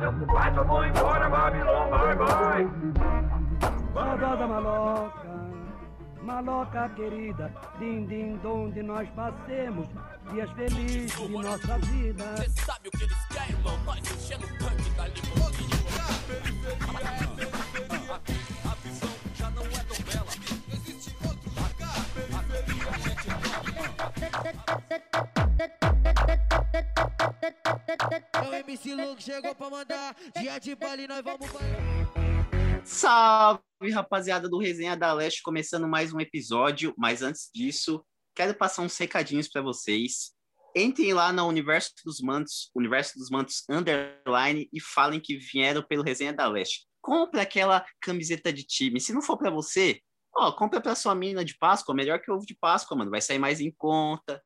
compadre, eu vou embora, Babilônia, vai, vai. Saudosa maloca, maloca querida, din din donde nós passemos dias felizes de nossa vida. Cê sabe o que eles querem, irmão? Nós enchendo o tanque da limusine. O MC Luke chegou pra mandar. Dia de baile, nós vamos Salve, rapaziada do Resenha da Leste, começando mais um episódio. Mas antes disso, quero passar uns recadinhos para vocês. Entrem lá no Universo dos Mantos, Universo dos Mantos Underline, e falem que vieram pelo Resenha da Leste. Compre aquela camiseta de time. Se não for para você, ó, compra para sua mina de Páscoa, melhor que ovo de Páscoa, mano. Vai sair mais em conta.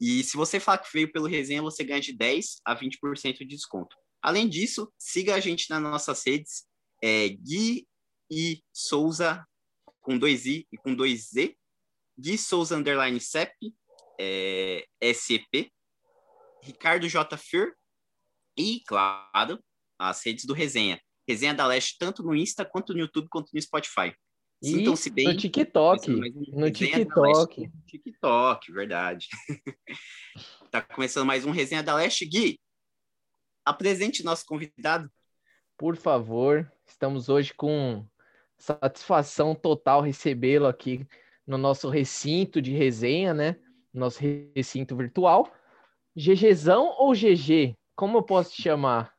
E se você falar que veio pelo Resenha, você ganha de 10 a 20% de desconto. Além disso, siga a gente nas nossas redes, é Gui e Souza com dois I e com dois Z, Gui Souza underline CEP, é, SEP, Ricardo J. Fir e, claro, as redes do Resenha. Resenha da Leste, tanto no Insta, quanto no YouTube, quanto no Spotify. E Sintam-se bem. no TikTok, um no Resenha da Leste TikTok. no TikTok, verdade. tá começando mais um Resenha da Leste. Gui, apresente nosso convidado. Por favor, estamos hoje com satisfação total recebê-lo aqui no nosso recinto de resenha, né? Nosso recinto virtual. GGzão ou GG? Como eu posso te chamar?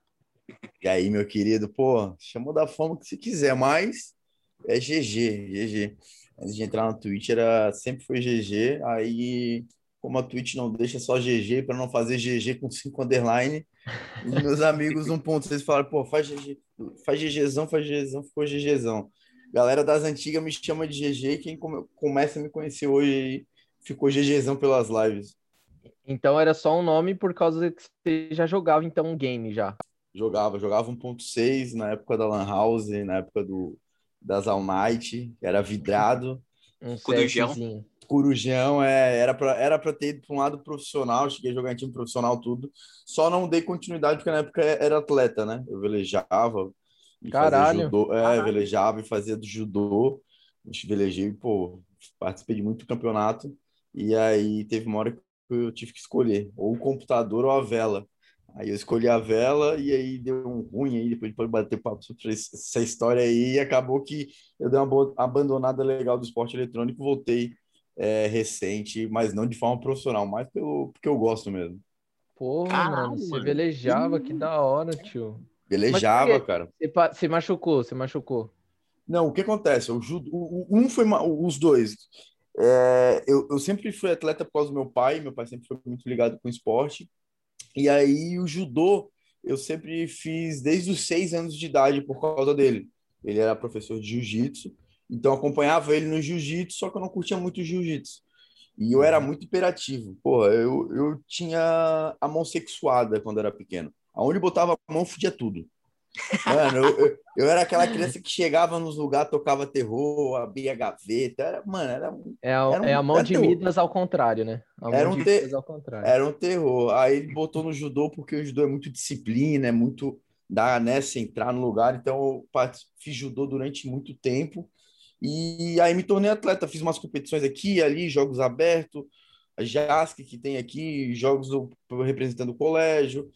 E aí, meu querido, pô, chamou da forma que você quiser, mas é GG, GG. Antes de entrar na Twitch, era, sempre foi GG, aí, como a Twitch não deixa só GG, para não fazer GG com 5 underline, meus amigos 1.6 falaram, pô, faz GG, faz GGzão, faz GGzão, ficou GGzão. Galera das antigas me chama de GG, e quem come- começa a me conhecer hoje aí, ficou GGzão pelas lives. Então era só um nome por causa que você já jogava então um game já. Jogava, jogava 1.6 na época da Lan House, na época do, das All Night, era vidrado. Um Corujão. Corujão, é, era para era pra ter ido para um lado profissional, cheguei a jogar em time profissional, tudo. Só não dei continuidade porque na época era atleta, né? Eu velejava. e fazia Caralho. Judô, é, Caralho. velejava e fazia do judô. Velejei, pô, participei de muito campeonato. E aí teve uma hora que eu tive que escolher, ou o computador ou a vela. Aí eu escolhi a vela e aí deu um ruim aí, depois de bater papo sobre essa história aí, e acabou que eu dei uma boa abandonada legal do esporte eletrônico, voltei é, recente, mas não de forma profissional, mas pelo, porque eu gosto mesmo. Porra, Caralho, mano, você mano. velejava, que da hora, tio. Velejava, cara. Você, machucou, você machucou. Não, o que acontece? O- o- um foi os dois. É, eu, eu sempre fui atleta por causa do meu pai, meu pai sempre foi muito ligado com esporte. E aí o judô eu sempre fiz desde os seis anos de idade por causa dele. Ele era professor de jiu-jitsu, então acompanhava ele no jiu-jitsu, só que eu não curtia muito jiu-jitsu. E eu era muito hiperativo. Porra, eu, eu tinha a mão sexuada quando era pequeno. Aonde botava a mão, fudia tudo. Mano, eu, eu, era aquela criança que chegava nos lugares, tocava terror, abria a gaveta. Era, mano, era, um- É a, um- é a mão era de terror. Midas ao contrário, né? A Era mão um de te- Midas ao contrário. era um terror. Aí ele botou no judô, porque o judô é muito disciplina, é muito dar, né, se entrar no lugar. Então eu fiz judô durante muito tempo. E aí me tornei atleta. Fiz umas competições aqui ali, jogos abertos, a JASC que tem aqui, jogos do, representando o colégio.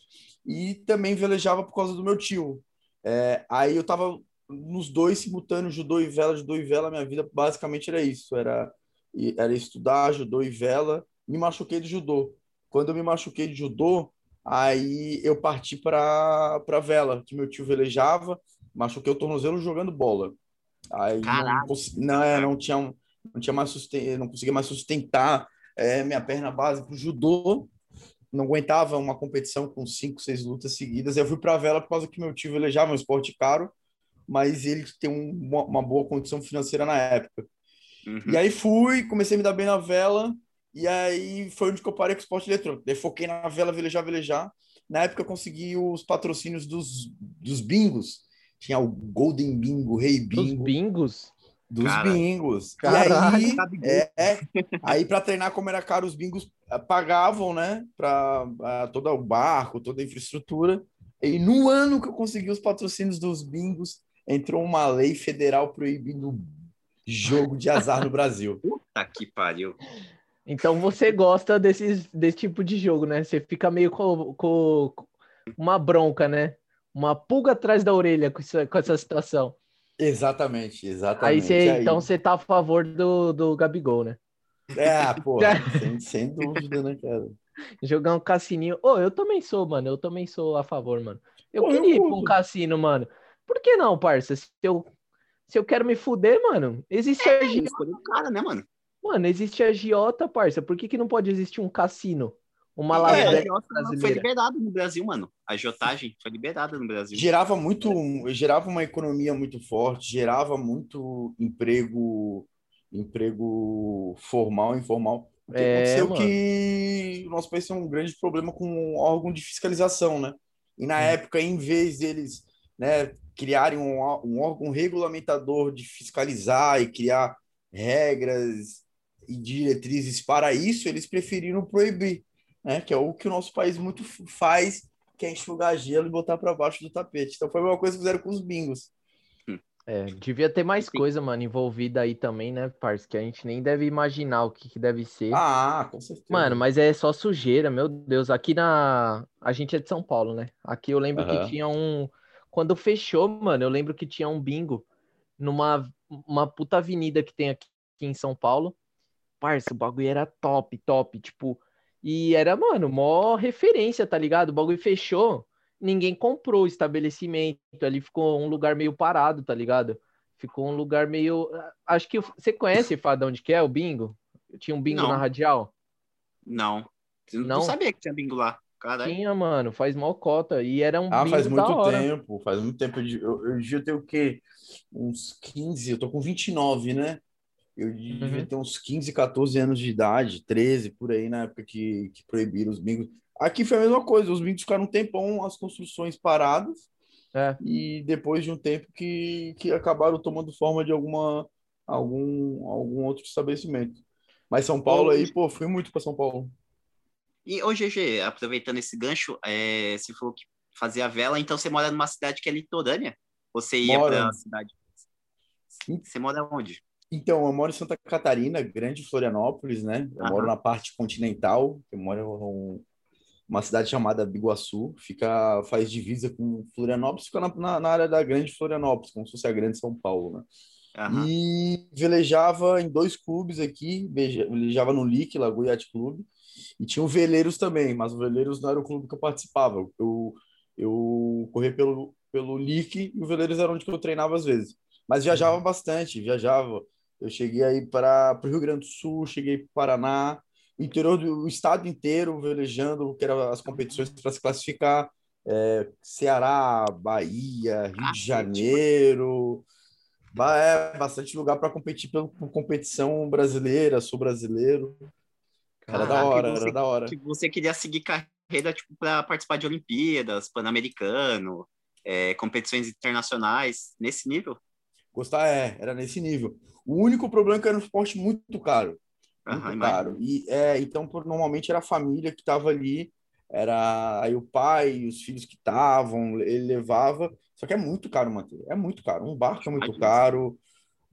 E também velejava por causa do meu tio. É, aí eu tava nos dois simultâneos, judô e vela, judô e vela. Minha vida basicamente era isso. Era, era estudar judô e vela. Me machuquei do judô. Quando eu me machuquei de judô, aí eu parti para vela, que meu tio velejava, machuquei o tornozelo jogando bola. Aí não, não, é, não tinha não tinha mais susten não conseguia mais sustentar é, minha perna base para o judô. Não aguentava uma competição com cinco, seis lutas seguidas. Eu fui para vela por causa que meu tio velejava, um esporte caro, mas ele tem um- uma, boa condição financeira na época. Uhum. E aí fui, comecei a me dar bem na vela, e aí foi onde que eu parei com o esporte eletrônico. Daí foquei na vela, velejar, velejar. Na época eu consegui os patrocínios dos, dos bingos. Tinha o Golden Bingo, Rei Dos Bingo, bingos? Dos Caralho. bingos. Caralho. E aí, é, é. aí para treinar como era caro, os bingos eh, pagavam, né, para todo o barco, toda a infraestrutura. E no ano que eu consegui os patrocínios dos bingos, entrou uma lei federal proibindo jogo de azar no Brasil. Puta que pariu. Então você gosta desses, desse tipo de jogo, né? Você fica meio com, com uma bronca, né? Uma pulga atrás da orelha com, isso, com essa situação. Exatamente, Aí exatamente. você, Aí- então você tá a favor do, do Gabigol, né? É, pô, sem, sem dúvida, né, cara? Jogar um cassininho. Ô, eu também sou, mano. Eu também sou a favor, mano. Eu Pô, eu queria ir pra um cassino, mano. Por que não, parça? Se eu, se eu quero me fuder, mano, existe a agiota. Escolheu o cara, né, mano? Mano, existe a agiota, parça. Por que, que não pode existir um cassino? Uma É, Las a Vegas agiota foi brasileira. liberada no Brasil, mano. A agiotagem foi liberada no Brasil. Gerava muito, gerava uma economia muito forte, gerava muito emprego, emprego formal e informal. O que É, aconteceu mano. que o nosso país tem um grande problema com o órgão de fiscalização, né? E na Hum. época, em vez deles, né, criarem um, um órgão regulamentador de fiscalizar e criar regras e diretrizes para isso, eles preferiram proibir, né? Que é o que o nosso país muito faz, que é enxugar gelo e botar para baixo do tapete. Então foi a mesma coisa que fizeram com os bingos. É, devia ter mais Sim. coisa, mano, envolvida aí também, né, parça? Que a gente nem deve imaginar o que, que deve ser. Ah, com certeza. Mano, mas é só sujeira, meu Deus. Aqui na. A gente é de São Paulo, né? Aqui eu lembro Aham. que tinha um. Quando fechou, mano, eu lembro que tinha um bingo numa uma puta avenida que tem aqui em São Paulo. Parça, o bagulho era top, top. Tipo, e era, mano, mó referência, tá ligado? O bagulho fechou, ninguém comprou o estabelecimento. Ali ficou um lugar meio parado, tá ligado? Ficou um lugar meio. Acho que. Você conhece, Fadão, onde que é o bingo? Tinha um bingo Não. na Radial? Não. Eu Não? Não sabia que tinha bingo lá. Caralho. Tinha, mano, faz mó cota. E era um Ah, bingo faz da muito hora. tempo, faz muito tempo. Eu, eu, eu devia ter o quê? Uns 15, eu tô com 29, né? Eu devia Uhum. ter uns 15, 14 anos de idade, 13, por aí, na época que, que proibiram os bingos. Aqui foi a mesma coisa, os bingos ficaram um tempão, as construções paradas, É. e depois de um tempo que, que acabaram tomando forma de alguma, algum, algum outro estabelecimento. Mas São Paulo aí, pô, fui muito para São Paulo. E, ô, GG, aproveitando esse gancho, é, você falou que fazia vela, então você mora numa cidade que é litorânea? Você ia Moro. pra cidade? Você mora onde? Então, eu moro em Santa Catarina, grande Florianópolis, né? Eu Aham. moro na parte continental, eu moro em uma cidade chamada Biguaçu, fica, faz divisa com Florianópolis, fica na, na, área da grande Florianópolis, como se fosse a grande São Paulo, né? Aham. E velejava em dois clubes aqui, velejava no LIC, Lagoa Yacht Clube, e tinha o Veleiros também, mas o Veleiros não era o clube que eu participava. Eu, eu corria pelo, pelo LIC e o Veleiros era onde eu treinava às vezes. Mas viajava bastante, viajava. Eu cheguei aí para o Rio Grande do Sul, cheguei para o Paraná, o interior do o estado inteiro velejando, que eram as competições para se classificar. É, Ceará, Bahia, Rio de Janeiro. É bastante lugar para competir pelo, por competição brasileira, sou brasileiro. Era da Caraca, hora, você- era da hora. Que você queria seguir carreira, tipo, pra participar de Olimpíadas, Pan-Americano, é, competições internacionais, nesse nível? Gostar é, era nesse nível. O único problema é que era um esporte muito caro. Muito Aham, caro. E, é, então, por- normalmente era a família que estava ali, era aí o pai, os filhos que estavam, ele levava. Só que é muito caro manter, é muito caro. Um barco é muito caro,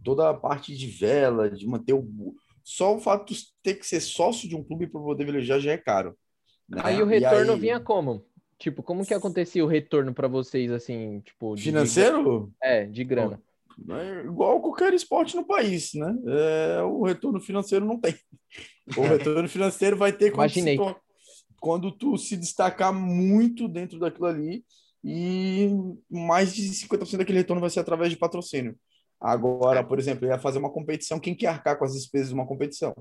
toda a parte de vela, de manter o. Só o fato de ter que ser sócio de um clube para poder velejar já é caro. né? Aí o retorno aí- vinha como? Tipo, como que acontecia o retorno pra vocês, assim, tipo... de- Financeiro? É, de grana. É igual qualquer esporte no país, né? É, o retorno financeiro não tem. O retorno financeiro vai ter quando, se Imaginei. quando tu se destacar muito dentro daquilo ali e mais de 50% daquele retorno vai ser através de patrocínio. Agora, por exemplo, ia fazer uma competição, quem quer arcar com as despesas de uma competição?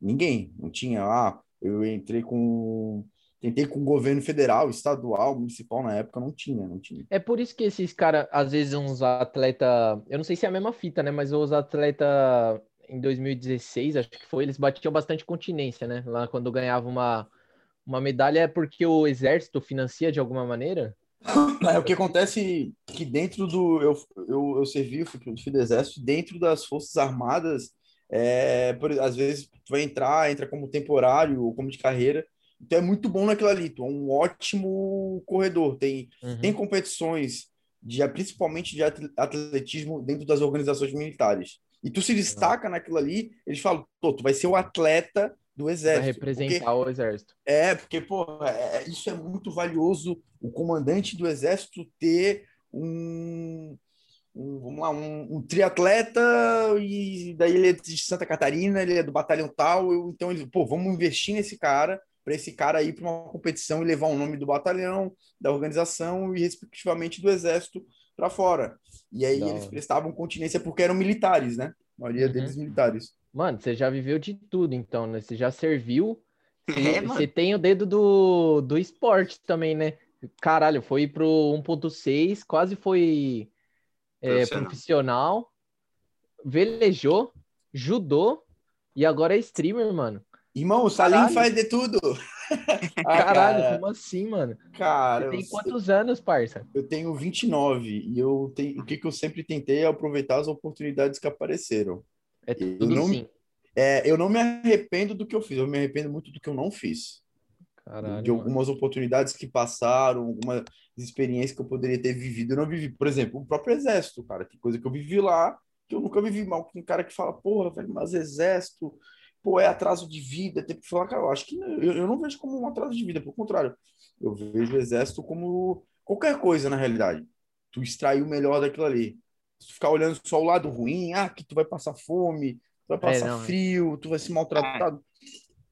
Ninguém. Não tinha, ah, eu entrei com... Tentei com o governo federal, estadual, municipal, na época não tinha, não tinha. É por isso que esses caras, às vezes, uns atleta, eu não sei se é a mesma fita, né? Mas os atleta em 2016, acho que foi, eles batiam bastante continência, né? Lá quando ganhava uma, uma medalha é porque o exército financia de alguma maneira? É, o que acontece que dentro do. Eu, eu, eu servi, fui, fui do Exército, dentro das Forças Armadas, é, por- às vezes tu vai entrar, entra como temporário ou como de carreira, Então é muito bom naquilo ali. Tu é um ótimo corredor. Tem, Uhum. tem competições, de, principalmente de atle- atletismo, dentro das organizações militares. E tu se destaca naquilo ali, eles falam, pô, tu vai ser o atleta do exército. Porque- representar o exército. é, porque, pô, é- é- isso é muito valioso, o comandante do exército ter um, um, vamos lá, um, um triatleta e daí ele é de Santa Catarina, ele é do batalhão tal, eu- então ele, pô, vamos investir nesse cara, para esse cara ir para uma competição e levar o nome do batalhão, da organização e respectivamente do exército para fora. E aí Da eles prestavam continência porque eram militares, né? A maioria Uhum. deles militares. Mano, você já viveu de tudo, então, né? Você já serviu. Você, É, você tem o dedo do, do esporte também, né? Caralho, foi pro 1.6, quase foi é, Profissional. profissional, velejou, judô e agora é streamer, mano. Irmão, o Salim Caralho. faz de tudo. Caralho, cara, como assim, mano? cara, Você tem eu- quantos anos, parça? Eu tenho 29 e eu tenho, o que, que eu sempre tentei é aproveitar as oportunidades que apareceram. É Eu tudo não- sim. É, eu não me arrependo do que eu fiz, eu me arrependo muito do que eu não fiz. Caralho, de mano. algumas oportunidades que passaram, algumas experiências que eu poderia ter vivido, eu não vivi. Por exemplo, o próprio exército, cara, tem coisa que eu vivi lá que eu nunca vivi mal. Tem cara que fala, porra, velho, mas exército, pô, é atraso de vida. Tem que falar, cara, eu acho que não- eu, eu não vejo como um atraso de vida, pelo contrário, eu vejo o exército como qualquer coisa na realidade. Tu extrair o melhor daquilo ali. Se tu ficar olhando só o lado ruim, ah, que tu vai passar fome, tu vai passar não, é. frio, tu vai ser maltratado.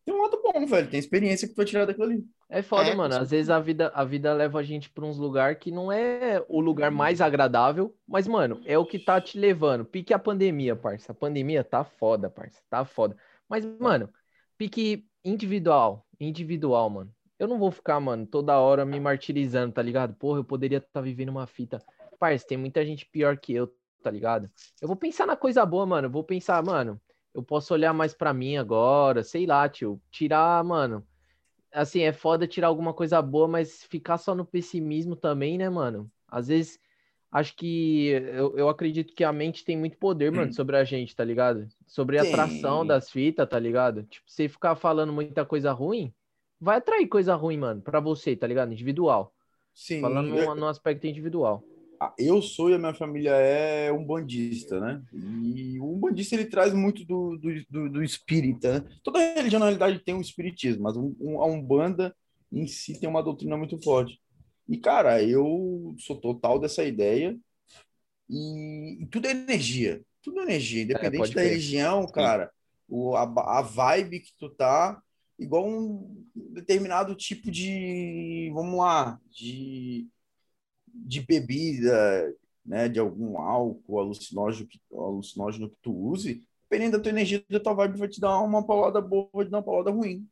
Tem um lado bom, velho, tem experiência que tu vai tirar daquilo ali. É foda, É, mano. Às vezes a vida, a vida leva a gente pra uns lugares que não é o lugar mais agradável, mas, mano, é o que tá te levando. Pique a pandemia, parça. A pandemia tá foda, parça. Tá foda. Mas, mano, pique individual. Individual, mano. Eu não vou ficar, mano, toda hora me martirizando, tá ligado? Porra, eu poderia estar vivendo uma fita. Parça, tem muita gente pior que eu, tá ligado? Eu vou pensar na coisa boa, mano. Eu vou pensar, mano, eu posso olhar mais pra mim agora, sei lá, tio. Tirar, mano assim, é foda tirar alguma coisa boa, mas ficar só no pessimismo também, né, mano? Às vezes, acho que eu, eu acredito que a mente tem muito poder, mano, sobre a gente, tá ligado? Sobre a Tem. atração das fitas, tá ligado? Tipo, você ficar falando muita coisa ruim, vai atrair coisa ruim, mano, pra você, tá ligado? Individual. Sim, Falando eu- no, no aspecto individual. Ah, Eu sou e a minha família é um bandista, né? E o bandista ele traz muito do, do, do, do espírita, né? Toda religião, na realidade, tem um espiritismo, mas um, um, a Umbanda em si tem uma doutrina muito forte. E, cara, eu sou total dessa ideia. E, e tudo é energia. Tudo é energia. Independente pode da crer. religião, cara, o, a, a vibe que tu tá, igual um determinado tipo de, vamos lá, de de bebida, né, de algum álcool alucinógeno que, alucinógeno que tu use, dependendo da tua energia, da tua vibe vai te dar uma paulada boa, vai te dar uma paulada ruim.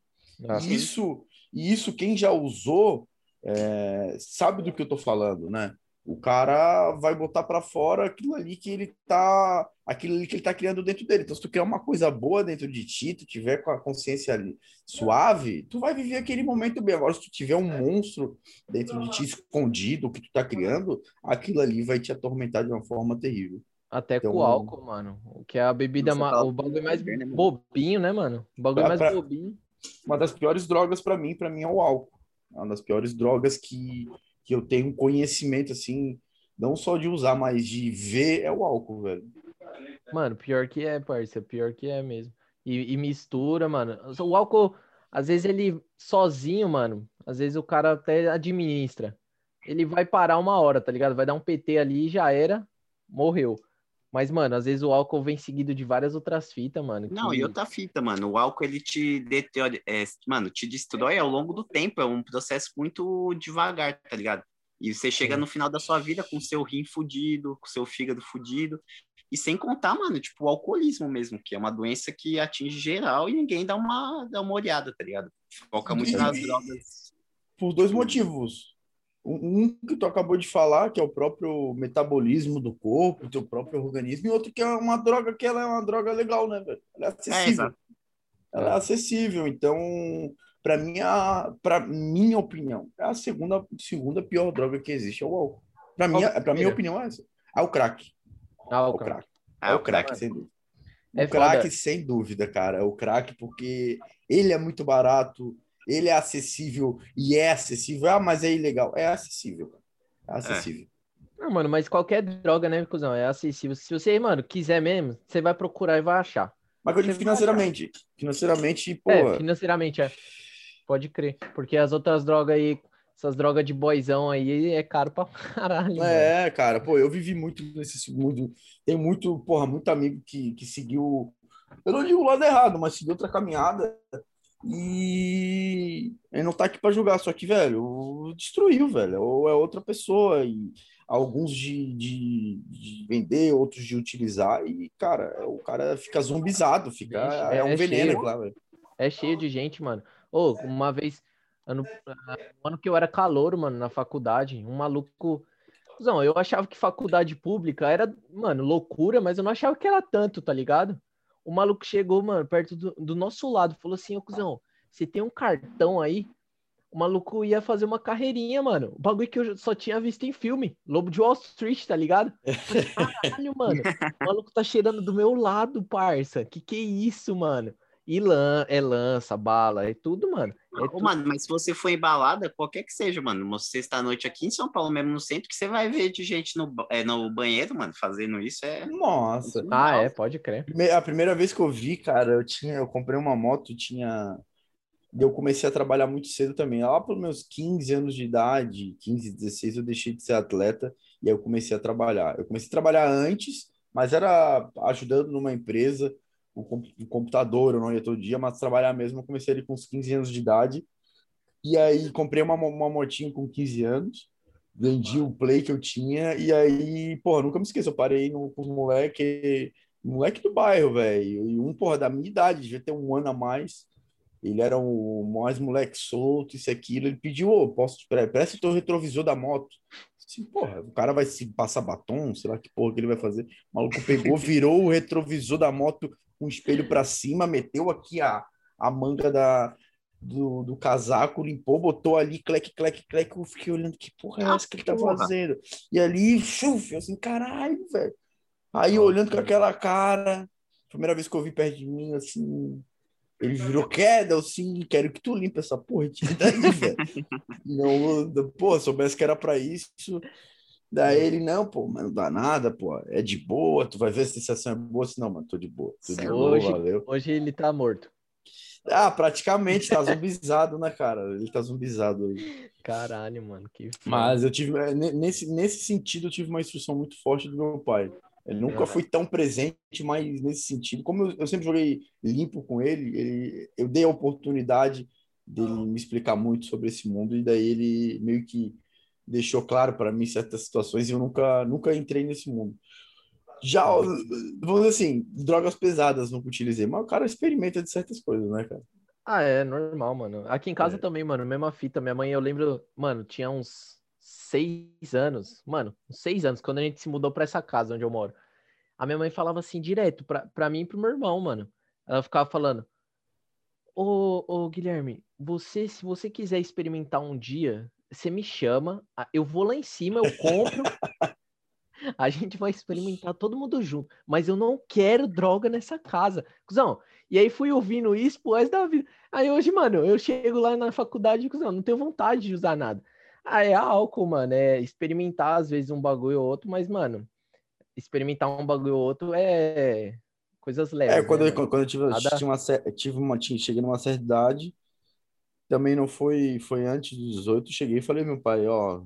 Ah, isso, e isso quem já usou é, sabe do que eu tô falando, né? O cara vai botar para fora aquilo ali que ele tá, aquilo ali que ele tá criando dentro dele. Então, se tu criar uma coisa boa dentro de ti, tu tiver com a consciência ali suave, tu vai viver aquele momento bem. Agora, se tu tiver um monstro dentro de ti escondido que tu tá criando, aquilo ali vai te atormentar de uma forma terrível. Até com Então- o álcool, mano. O que é a bebida, ma- fala o bagulho mais né, bobinho, né, mano? O bagulho Pra- mais pra- bobinho. Uma das piores drogas para mim, para mim é o álcool. É uma das piores drogas que, que eu tenho conhecimento assim, não só de usar, mas de ver é o álcool, velho. Mano, pior que é, parça, pior que é mesmo. E, e mistura, mano. O álcool, às vezes ele sozinho, mano, às vezes o cara até administra. Ele vai parar uma hora, tá ligado? Vai dar um PT ali e já era, morreu. Mas, mano, às vezes o álcool vem seguido de várias outras fitas, mano. Não, que- e outra fita, mano. O álcool, ele te deteriora, é, mano, te destrói ao longo do tempo. É um processo muito devagar, tá ligado? E você chega Sim. no final da sua vida com seu rim fudido, com seu fígado fudido. E sem contar, mano, tipo, o alcoolismo mesmo, que é uma doença que atinge geral e ninguém dá uma, dá uma olhada, tá ligado? Foca muito E- nas drogas. Por dois motivos. Um que tu acabou de falar, que é o próprio metabolismo do corpo, teu próprio organismo, e outro que é uma droga que ela é uma droga legal, né, velho? Ela é acessível. exato. ela é acessível. Então, para mim, a, para minha opinião, é a segunda, segunda pior droga que existe é o álcool. Para minha, para minha opinião é essa. É o crack. Ah, É o crack. Ah, É o crack, sem dúvida. É o crack, sem dúvida, cara. É o crack porque ele é muito barato, ele é acessível e é acessível. Ah, mas é ilegal. É acessível, cara. É acessível. Não, mano, mas qualquer droga, né, cuzão, é acessível. Se você, mano, quiser mesmo, você vai procurar e vai achar. Mas eu digo financeiramente. Financeiramente, pô. É, financeiramente é. Pode crer. Porque as outras drogas aí, essas drogas de boizão aí, é caro pra caralho. mano. É, cara, pô, eu vivi muito nesse mundo. Tem muito, porra, muito amigo que, que seguiu. Eu não digo o lado errado, mas seguiu outra caminhada. E ele não tá aqui pra julgar, só que, velho, destruiu, velho. Ou é outra pessoa. E alguns de, de, de vender, outros de utilizar. E, cara, o cara fica zombizado, fica. É, é- um é veneno, cheio. claro, velho. É cheio de gente, mano. Ô, uma vez, ano, ano que eu era calouro, mano, na faculdade, um maluco. Não, eu achava que faculdade pública era, mano, loucura, mas eu não achava que era tanto, tá ligado? O maluco chegou, mano, perto do, do nosso lado, falou assim, ô cuzão, você tem um cartão aí? O maluco ia fazer uma carreirinha, mano. O bagulho que eu só tinha visto em filme. Lobo de Wall Street, tá ligado? Caralho, mano. O maluco tá cheirando do meu lado, parça. Que que é isso, mano? E lan é lança, bala, é tudo, mano. É tudo. mano, mas se você for em balada, qualquer que seja, mano, uma sexta-noite aqui em São Paulo, mesmo no centro, que você vai ver de gente no, é, no banheiro, mano, fazendo isso é. Nossa. Ah, é, pode crer. A primeira vez que eu vi, cara, eu tinha, eu comprei uma moto, tinha. Eu comecei a trabalhar muito cedo também. Lá pelos meus 15 anos de idade, 15, 16, eu deixei de ser atleta e aí eu comecei a trabalhar. Eu comecei a trabalhar antes, mas era ajudando numa empresa, o o computador, eu não ia todo dia, mas trabalhar mesmo, eu comecei ali com uns 15 anos de idade. E aí comprei uma, uma motinha com 15 anos, vendi o Play que eu tinha, e aí, porra, nunca me esqueço, eu parei no, com os moleque, moleque do bairro, velho, e um, porra, da minha idade, devia ter um ano a mais, ele era o mais moleque solto, isso e aquilo, ele pediu, ô, posso te pre- presta o teu retrovisor da moto. Assim, porra, o cara vai se passar batom, sei lá que porra que ele vai fazer. O maluco pegou, virou o retrovisor da moto com o espelho pra cima, meteu aqui a, a manga da, do, do casaco, limpou, botou ali, clec, clec, clec. Eu fiquei olhando que porra é essa que ele tá fazendo? E ali, chuf, eu assim, caralho, velho. Aí olhando com aquela cara, primeira vez que eu vi perto de mim, assim, ele virou queda, eu assim, quero que tu limpe essa porra, tira daí, velho. Não, soubesse que era pra isso. Daí ele, não, pô, mas não dá nada, pô, é de boa, tu vai ver se a sensação é boa, assim, não, mano, tô de boa, tô de boa, Hoje- valeu. Hoje ele tá morto. Ah, praticamente, tá zumbizado, né, cara? Ele tá zumbizado aí. Caralho, mano. Que foda. Mas eu tive, é, ne- nesse, nesse sentido, eu tive uma instrução muito forte do meu pai. Ele nunca foi tão presente, mas nesse sentido, como eu, eu sempre joguei limpo com ele, ele, eu dei a oportunidade dele me explicar muito sobre esse mundo, e daí ele meio que deixou claro para mim certas situações, e eu nunca, nunca entrei nesse mundo. Já, vamos dizer assim, drogas pesadas nunca utilizei, mas o cara experimenta de certas coisas, né, cara? Ah, é normal, mano. Aqui em casa É. também, mano, mesma fita. Minha mãe, eu lembro, mano, tinha uns seis anos, mano, uns seis anos, quando a gente se mudou pra essa casa onde eu moro. A minha mãe falava assim direto pra, pra mim e pro meu irmão, mano. Ela ficava falando: Ô, ô, Guilherme, você, se você quiser experimentar um dia, você me chama, eu vou lá em cima, eu compro. A gente vai experimentar todo mundo junto. Mas eu não quero droga nessa casa. Cusão, e aí fui ouvindo isso pro resto da vida. Aí hoje, mano, eu chego lá na faculdade e, cuzão, não tenho vontade de usar nada. Ah, é álcool, mano, é experimentar às vezes um bagulho ou outro, mas, mano, experimentar um bagulho ou outro é coisas leves. É, quando, né, eu, quando eu tive, Nada- tinha uma, tive uma, tinha, cheguei numa certa idade, também não foi, foi antes dos 18, cheguei e falei, meu pai, ó,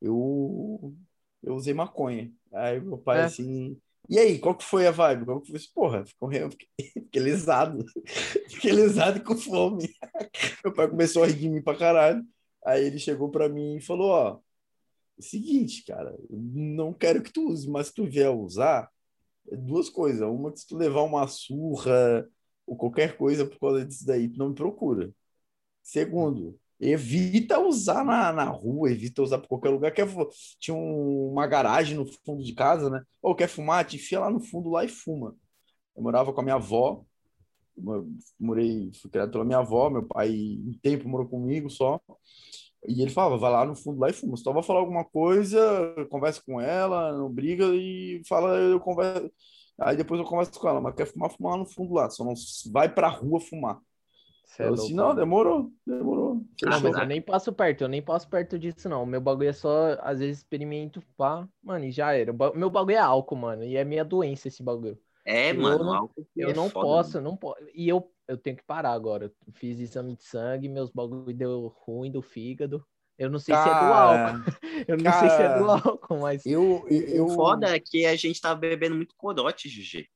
eu, eu usei maconha. Aí meu pai É. assim, e aí, qual que foi a vibe? Qual que foi? Porra, ficou, eu fiquei, fiquei lesado, fiquei lesado e com fome. Meu pai começou a rir de mim pra caralho. Aí ele chegou pra mim e falou, ó, é seguinte, cara, não quero que tu use, mas se tu vier usar, é duas coisas. Uma que se tu levar uma surra ou qualquer coisa por causa disso daí, tu não me procura. Segundo, evita usar na, na rua, evita usar por qualquer lugar. Quer, tinha um- uma garagem no fundo de casa, né? Ou quer fumar, te enfia lá no fundo lá e fuma. Eu morava com a minha avó, mo- morei, fui criado pela minha avó, meu pai um tempo morou comigo só. E ele falava, vai lá no fundo lá e fuma. Se tu vai falar alguma coisa, conversa com ela, não briga e fala, eu converso. Aí depois eu converso com ela, mas quer fumar, fumar lá no fundo lá, só não vai pra rua fumar. Cê é Eu louco, assim, não, demorou, demorou. Não, Ah, mas eu nem passo perto, eu nem passo perto disso, não. Meu bagulho é só, às vezes, experimento, pá, mano, e já era. Meu bagulho é álcool, mano, e é minha doença esse bagulho. É, Eu mano, não- álcool Eu é não foda, posso, mano. não posso. E eu, eu tenho que parar agora. Eu Fiz exame de sangue, meus bagulho deu ruim do fígado. Eu não sei se é do álcool. Cara, Eu não sei se é do cara, álcool, mas. eu, eu, O foda é que a gente tá bebendo muito corote, GG.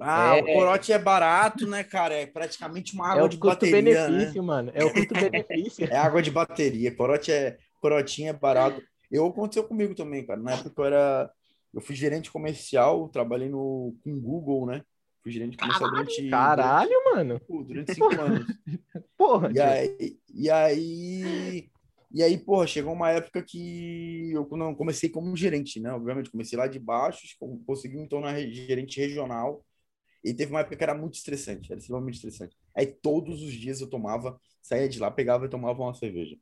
Ah, É. o corote é barato, né, cara? É praticamente uma É água o de bateria, custo-benefício, né? mano. É o custo-benefício. É água de bateria. Corote é, corotinha é barato. Eu aconteceu comigo também, cara. Na época eu era, eu fui gerente comercial, trabalhei no com o Google, né? Fui gerente comercial durante Caralho, mano. durante, durante cinco anos. Porra, E aí, e aí, e aí, porra, chegou uma época que eu não comecei como gerente, né? Obviamente, comecei lá de baixo, consegui me tornar re- gerente regional. E teve uma época que era muito estressante, era extremamente estressante. Aí todos os dias eu tomava, saía de lá, pegava e tomava uma cerveja.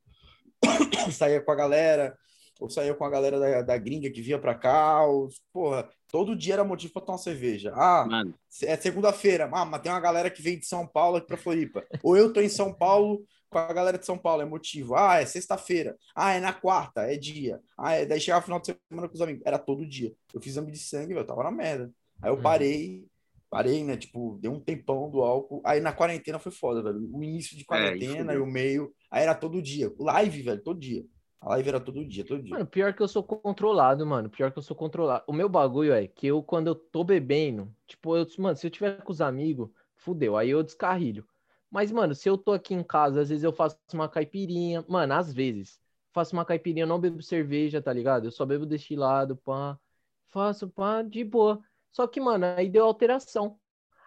saía com a galera, ou saía com a galera da, da gringa que vinha pra cá, ou, porra, todo dia era motivo pra tomar uma cerveja. Ah, Mano, é segunda-feira. Ah, mas tem uma galera que vem de São Paulo aqui pra Floripa. Ou eu tô em São Paulo com a galera de São Paulo, é motivo. Ah, é sexta-feira. Ah, é na quarta, é dia. Ah, é... daí chegava final de semana com os amigos. Era todo dia. Eu fiz exame de sangue, eu tava na merda. Aí eu Uhum. parei, parei, né? Tipo, deu um tempão do álcool. Aí na quarentena foi foda, velho. O início de quarentena e fudeu. o meio. Aí era todo dia. Live, velho, todo dia. A live era todo dia, todo dia. Mano, pior que eu sou controlado, mano. Pior que eu sou controlado. O meu bagulho é que eu, quando eu tô bebendo, tipo, eu, mano, se eu tiver com os amigos, fudeu, aí eu descarrilho. Mas, mano, se eu tô aqui em casa, às vezes eu faço uma caipirinha. Mano, às vezes. Faço uma caipirinha, eu não bebo cerveja, tá ligado? Eu só bebo destilado, pá. Faço, pá, de boa. Só que, mano, aí deu alteração.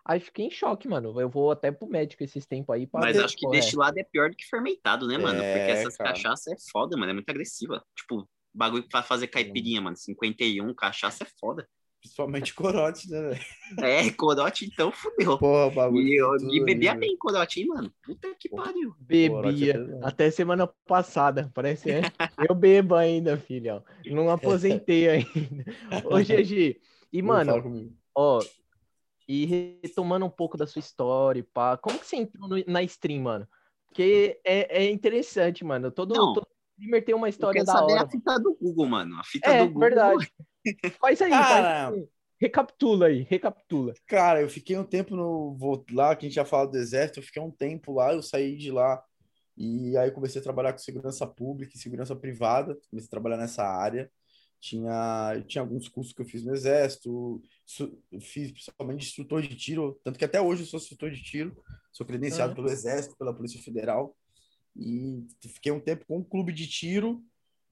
Aí fiquei em choque, mano. Eu vou até pro médico esses tempos aí. pra mas ver, acho que pô, é. destilado é pior do que fermentado, né, mano? É, Porque essas cara. cachaças é foda, mano. É muito agressiva. Tipo, bagulho pra fazer caipirinha, mano. 51, cachaça é foda. Principalmente corote, né, velho? É, corote, então fudeu. Porra, bagulho. E eu e bebia bem corote, hein, mano? Puta que Pô. pariu. Bebia. Corote é Até semana passada, parece. é. Eu bebo ainda, filhão. Não aposentei ainda. Ô, GG. E, Não mano, ó, e retomando um pouco da sua história, pá, como que você entrou no- na stream, mano? Porque é, é interessante, mano. Todo, Não. todo streamer tem uma Eu história quero da saber hora. a fita do Google, mano. A fita É, do Google. verdade. Faz aí, faz Cara, aí. Recapitula aí, recapitula. Cara, eu fiquei um tempo no vou lá, que a gente já falou do exército, eu fiquei um tempo lá, eu saí de lá e aí eu comecei a trabalhar com segurança pública e segurança privada, comecei a trabalhar nessa área. Tinha, tinha alguns cursos que eu fiz no exército, su- fiz principalmente instrutor de tiro, tanto que até hoje eu sou instrutor de tiro, sou credenciado pelo exército, pela Polícia Federal e fiquei um tempo com um clube de tiro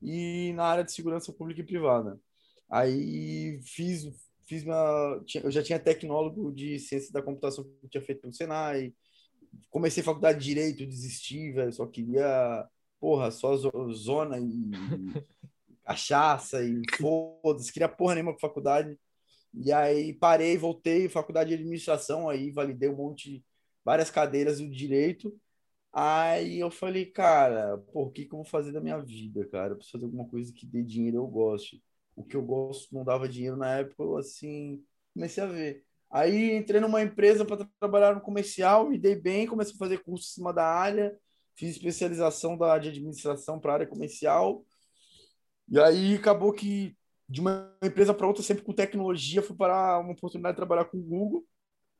e na área de segurança pública e privada. Aí fiz fiz uma, eu já tinha tecnólogo de ciência da computação que eu tinha feito pelo Senai. Comecei faculdade de direito, desisti, velho, só queria, porra, só zo- zona e cachaça e foda-se, queria porra nenhuma com faculdade. E aí parei, voltei, faculdade de administração, aí validei um monte, várias cadeiras do direito. Aí eu falei, cara, pô, o que que eu vou fazer da minha vida, cara? Eu preciso fazer alguma coisa que dê dinheiro eu goste o que eu gosto não dava dinheiro na época, eu assim, comecei a ver. Aí entrei numa empresa para trabalhar no comercial, me dei bem, comecei a fazer curso em cima da área, fiz especialização da área de administração para área comercial. E aí acabou que de uma empresa para outra, sempre com tecnologia, fui para uma oportunidade de trabalhar com o Google,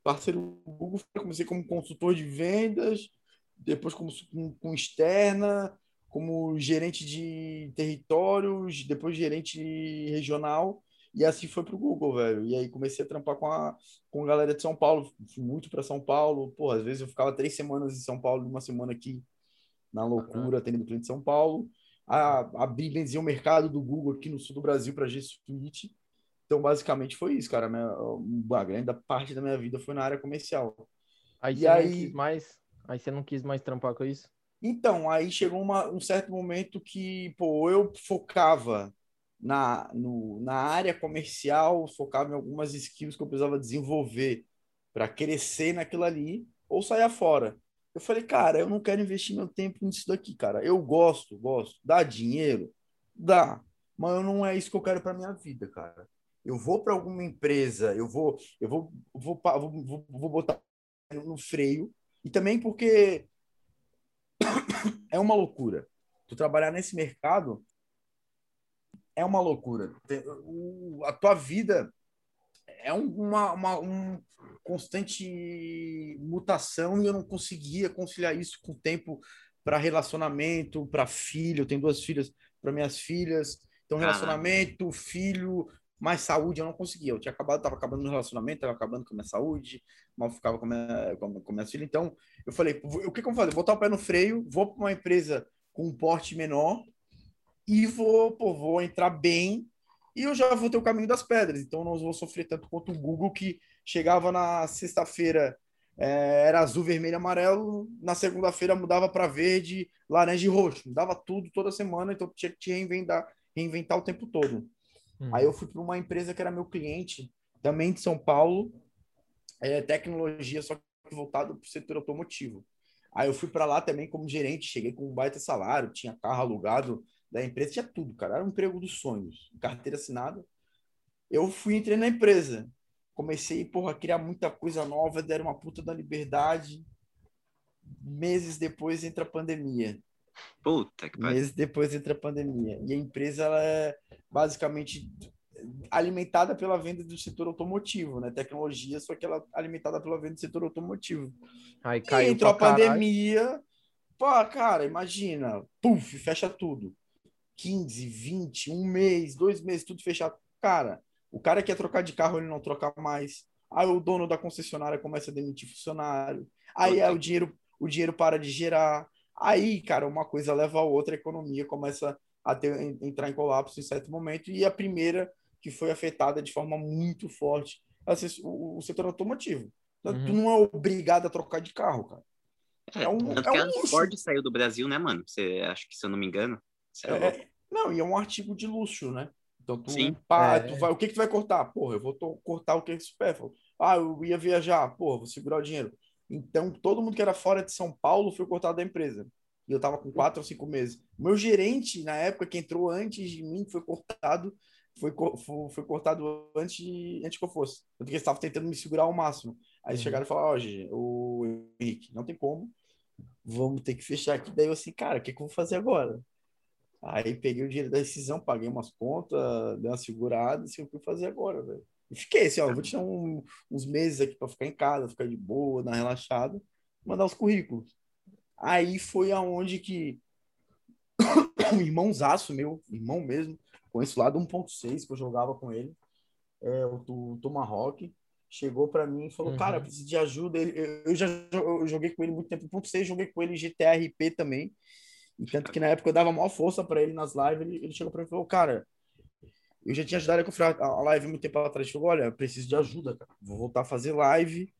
parceiro do Google, comecei como consultor de vendas, depois como com, com externa, como gerente de territórios, depois gerente regional, e assim foi pro Google, velho. E aí comecei a trampar com a, com a galera de São Paulo, fui muito para São Paulo, pô, às vezes eu ficava três semanas em São Paulo, uma semana aqui, na loucura, atendendo cliente de São Paulo. A, abri, benzi o mercado do Google aqui no sul do Brasil para G Suite. Então, basicamente foi isso, cara. Minha, uma grande parte da minha vida foi na área comercial. Aí E você aí- não quis mais. Aí você não quis mais trampar com isso? Então, aí chegou uma- um certo momento que, pô, eu focava na, no, na área comercial, focava em algumas skills que eu precisava desenvolver para crescer naquilo ali, ou sair fora. Eu falei, cara, eu não quero investir meu tempo nisso daqui, cara. Eu gosto, gosto. Dá dinheiro? Dá. Mas não é isso que eu quero para minha vida, cara. Eu vou para alguma empresa, eu vou, eu vou, vou, vou, vou, botar no freio. E também porque é uma loucura. Tu trabalhar nesse mercado é uma loucura. A tua vida é um- uma, uma um constante mutação e eu não conseguia conciliar isso com o tempo para relacionamento, para filho. Eu tenho duas filhas para minhas filhas. Então, relacionamento, filho, mais saúde, eu não conseguia. Eu tinha acabado, tava acabando meu relacionamento, tava acabando com a minha saúde, mal ficava com a minha, com com minhas filhas. Então, eu falei, o que que eu vou fazer? Botar o pé no freio, vou para uma empresa com um porte menor e vou, pô, vou entrar bem e eu já vou ter o caminho das pedras. Então, não vou sofrer tanto quanto o Google que chegava na sexta-feira é, era azul, vermelho, amarelo, na segunda-feira mudava para verde, laranja e roxo. Mudava tudo toda semana, então tinha que te reinventar, reinventar o tempo todo. Hum. Aí eu fui para uma empresa que era meu cliente, também de São Paulo, é, tecnologia, só que voltado para o setor automotivo. Aí eu fui para lá também como gerente, cheguei com um baita salário, tinha carro alugado da empresa, tinha tudo, cara. Era um emprego dos sonhos, carteira assinada. Eu fui entrei na empresa, comecei, porra, a criar muita coisa nova, deram uma puta da liberdade. Meses depois entra a pandemia. Puta que pariu. Meses depois entra a pandemia. E a empresa ela é basicamente alimentada pela venda do setor automotivo, né? Tecnologia, só que ela é alimentada pela venda do setor automotivo. Aí E caiu entrou a pra caralho. pandemia, pô, cara, imagina, puf, fecha tudo. 15, 20, um mês, dois meses, tudo fechado. Cara, o cara quer trocar de carro, ele não troca mais. Aí o dono da concessionária começa a demitir funcionário. Aí é, o dinheiro, o dinheiro para de gerar. Aí, cara, uma coisa leva a outra, a economia começa a ter, en- entrar em colapso em certo momento. E a primeira que foi afetada de forma muito forte é o o, setor automotivo. Tu Uhum. não é obrigado a trocar de carro, cara. É, É um- é que um a. Ford saiu do Brasil, né, mano? Você acho que, se eu não me engano. É É, é- não, e é um artigo de luxo, né? Então tu, Sim. pá, É. tu vai, o que que tu vai cortar? Porra, eu vou to- cortar o que é supérfluo. Ah, eu ia viajar, porra, vou segurar o dinheiro. Então todo mundo que era fora de São Paulo foi cortado da empresa. E eu tava com quatro ou cinco meses. Meu gerente, na época, que entrou antes de mim, foi cortado, foi, foi, foi cortado antes, de- antes que eu fosse. Porque eles estavam tentando me segurar ao máximo. Aí Uhum. chegaram e falaram, ó, Gigi, o Henrique, não tem como, vamos ter que fechar aqui. Daí eu assim, cara, o que que eu vou fazer agora? Aí peguei o dinheiro da rescisão, paguei umas contas, dei uma segurada, assim, o que eu fazer agora, velho? E fiquei assim, ó, vou tirar um- uns meses aqui para ficar em casa, ficar de boa, dar uma relaxada, mandar os currículos. Aí foi aonde que um irmãozaço meu, irmão mesmo, conheço lá do 1.6, que eu jogava com ele, é, o do Tomahawk, chegou para mim e falou, Uhum. cara, preciso de ajuda. Ele- eu, eu já eu joguei com ele muito tempo, 1.6, joguei com ele GTRP também, e tanto que na época eu dava maior força para ele nas lives, ele, ele chegou para mim e falou, cara, eu já tinha ajudado a a live muito tempo atrás. Ele falou, olha, eu preciso de ajuda, cara. Vou voltar a fazer live.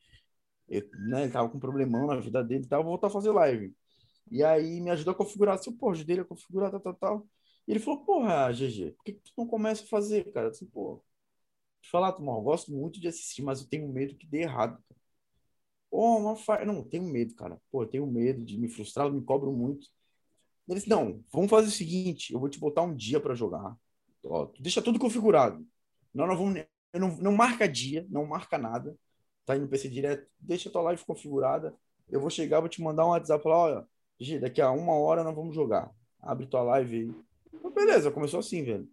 Eu, né, ele tava com um problemão na vida dele e tal, vou voltar a fazer live. E aí me ajudou a configurar, assim, pô, ajudei ele a configurar, tal, tal, tal. E ele falou, porra, GG, por que, que tu não começa a fazer, cara? Disse, pô, te falar, Tomás, eu gosto muito de assistir, mas eu tenho medo que dê errado. Cara. Pô, mas fa... Não, tenho medo, cara. Pô, eu tenho medo de me frustrar, eu me cobro muito. Ele disse, não, vamos fazer o seguinte, eu vou te botar um dia para jogar. Ó, deixa tudo configurado. Não, não vamos, não, não marca dia, não marca nada. Tá indo no PC direto, deixa a tua live configurada. Eu vou chegar, vou te mandar um WhatsApp falar, olha, Gi, daqui a uma hora nós vamos jogar. Abre tua live aí. Então, beleza, começou assim, velho.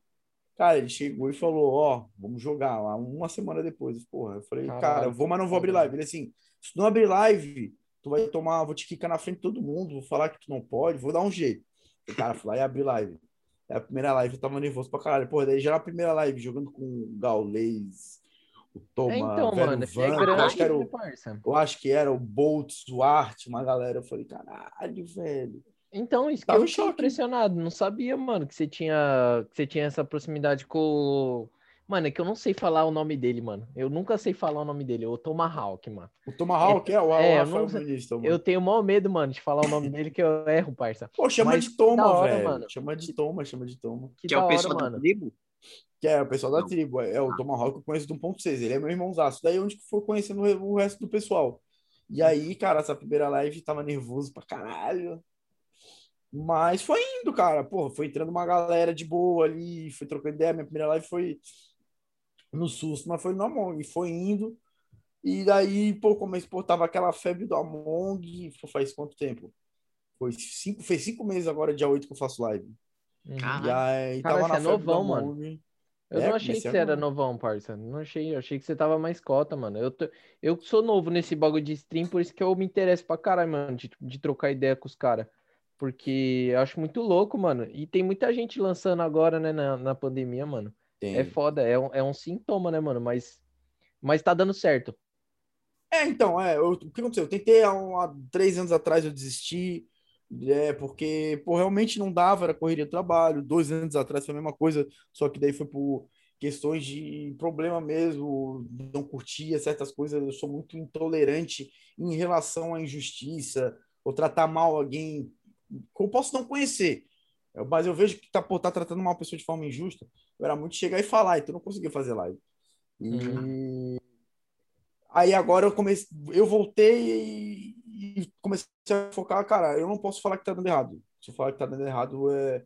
Cara, ele chegou e falou, ó, vamos jogar lá uma semana depois. Porra, eu falei, Caralho, cara, eu vou, mas não vou abrir live. Ele assim, se tu não abrir live, tu vai tomar, vou te quicar na frente de todo mundo, vou falar que tu não pode, vou dar um jeito. O cara foi lá e abriu live. É a primeira live, eu tava nervoso pra caralho. Pô, daí já era a primeira live, jogando com o Gaules, o Toma, É, então, mano, é Van, eu grande, acho que era o, eu acho que era o Boltz, o Art, uma galera. Eu falei, caralho, velho. Então, isso que Tava eu em fiquei impressionado. Não sabia, mano, que você tinha, que você tinha essa proximidade com. Mano, é que eu não sei falar o nome dele, mano. Eu nunca sei falar o nome dele. O Tomahawk, mano. O Tomahawk é, o, é, é, eu o Rafael sei- Muniz, Toma. Eu tenho o maior medo, mano, de falar o nome dele que eu erro, parça. Pô, chama Mas de Toma, da hora, velho. mano. Chama de Toma, chama de Toma. Que, Que da é o hora, pessoal da mano. tribo? Que é o pessoal da Não. tribo. É o Tomahawk que eu conheço do 1.6. Ele é meu irmãozaço. Daí onde que foi conhecendo o resto do pessoal. E aí, cara, essa primeira live tava nervoso pra caralho. Mas foi indo, cara. Porra, foi entrando uma galera de boa ali, foi trocando ideia. Minha primeira live foi no susto, mas foi no Among. E foi indo. E daí, pô, comecei, pô, tava aquela febre do Among. Pô, faz quanto tempo? Foi cinco, fez cinco meses agora, dia 8 que eu faço live. Uhum. Caralho. E aí Cara, tava você na é febre novão, mano. Move. Eu É, não achei que você era novão, parça. Não achei, eu achei que você tava mais cota, mano. Eu, tô- eu sou novo nesse bagulho de stream, por isso que eu me interesso pra caralho, mano, de, de trocar ideia com os caras. Porque eu acho muito louco, mano. E tem muita gente lançando agora, né, na, na pandemia, mano. Tem. É foda, é um, é um sintoma, né, mano? Mas, mas tá dando certo. É, então, é, eu- o que aconteceu? Eu tentei há, um- há três anos atrás, eu desisti, é, porque, pô, realmente não dava, era correria de trabalho. Dois anos atrás foi a mesma coisa, só que daí foi por questões de problema mesmo, não curtia certas coisas. Eu sou muito intolerante em relação à injustiça, ou tratar mal alguém que eu posso não conhecer. Mas eu vejo que tá, pô, tá tratando uma pessoa de forma injusta. Eu era muito chegar e falar, então não conseguia fazer live. E Aí agora eu comecei, eu voltei e, comecei a focar, cara, eu não posso falar que tá dando errado. Se eu falar que tá dando errado é,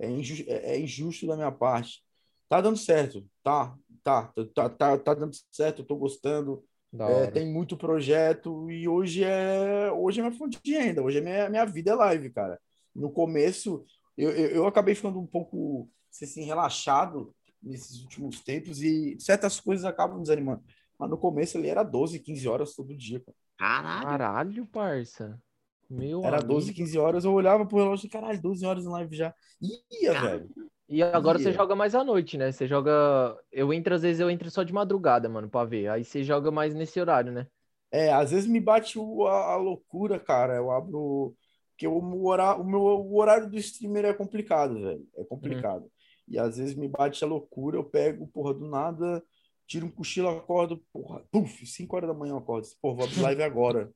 é, injusto, é, é injusto da minha parte. Tá dando certo, tá, tá, tá, tá, tá dando certo, eu tô gostando. É, tem muito projeto e hoje é hoje é minha fonte de renda, hoje é minha, minha vida é live, cara. No começo eu, eu, eu acabei ficando um pouco assim, relaxado nesses últimos tempos e certas coisas acabam desanimando. Mas no começo ele era 12, 15 horas todo dia, cara. Caralho. Caralho, parça. Meu Era amigo. 12, 15 horas, eu olhava pro relógio e caralho, 12 horas em live já. Ia, velho. E agora você Ia. joga mais à noite, né? Você joga. Eu entro, às vezes eu entro só de madrugada, mano, pra ver. Aí você joga mais nesse horário, né? É, às vezes me bate o- a, a loucura, cara. Eu abro. Porque o, meu horário, o meu o horário do streamer é complicado, velho. É complicado. E às vezes me bate a loucura, eu pego, porra, do nada, tiro um cochilo, acordo, porra, puf, 5 horas da manhã eu acordo. Porra, vou abrir live agora.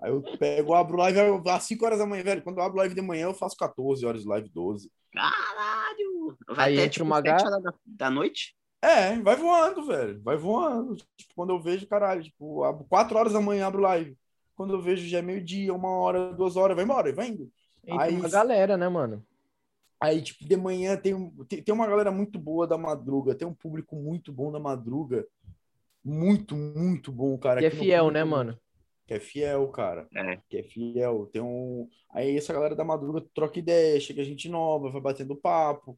Aí eu pego, abro live às 5 horas da manhã, velho. Quando eu abro live de manhã, eu faço 14 horas de live, 12. Caralho. Vai Aí até entra tipo uma 7 H- horas da, da noite? É, vai voando, velho. Vai voando. Tipo, quando eu vejo, caralho, tipo, abro 4 horas da manhã abro live. Quando eu vejo já é meio-dia, uma hora, duas horas, vai embora, vai indo. Entra Aí- uma galera, né, mano? Aí, tipo, de manhã tem, um- tem, tem uma galera muito boa da madruga, tem um público muito bom da madruga. Muito, muito bom, cara. E é fiel, público, né, mano? Que é fiel, cara. É. Que é fiel. Tem um. Aí essa galera da madruga troca ideia, chega gente nova, vai batendo papo.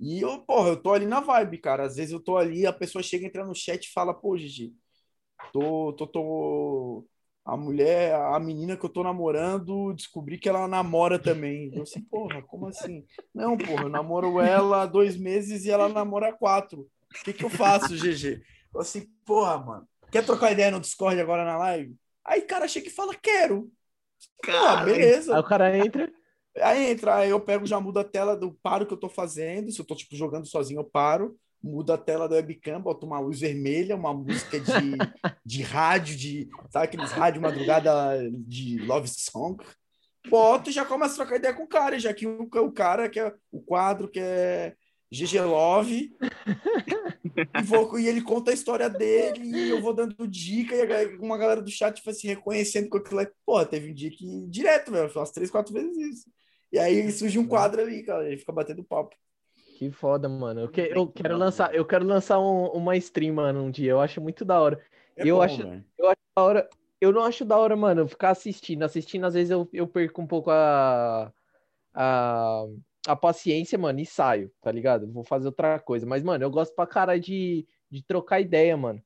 E eu, porra, eu tô ali na vibe, cara. Às vezes eu tô ali, a pessoa chega, entra no chat e fala, pô, Gigi, tô, tô, tô. A mulher, a menina que eu tô namorando, descobri que ela namora também. Eu assim, porra, como assim? Não, porra, eu namoro ela há dois meses e ela namora há quatro. O que que eu faço, GG? Eu assim, porra, mano, quer trocar ideia no Discord agora na live? Aí, cara, chega e fala, quero. Ah, Caralho. beleza. Aí o cara entra. Aí entra, aí eu pego, já mudo a tela do paro que eu tô fazendo. Se eu tô, tipo, jogando sozinho, eu paro. Mudo a tela da webcam, boto uma luz vermelha, uma música de, de rádio, de. Sabe aqueles rádio madrugada de love song? Boto e já começo a trocar ideia com o cara, já que o, o cara que é o quadro que é GG Love. E, vou, e ele conta a história dele e eu vou dando dica e uma galera do chat vai se reconhecendo com aquilo. Pô, teve um dia que direto, velho, faço três, quatro vezes isso. E aí surge um quadro ali, cara, ele fica batendo papo. Que foda, mano. Eu, que- eu quero lançar, eu quero lançar um- uma stream, mano, um dia. Eu acho muito da hora. É Eu bom, acho- velho. Da hora. Eu não acho da hora, mano, ficar assistindo. Assistindo, às vezes eu, eu perco um pouco a, a, a paciência, mano, e saio, tá ligado? Vou fazer outra coisa. Mas, mano, eu gosto pra caralho de, de trocar ideia, mano.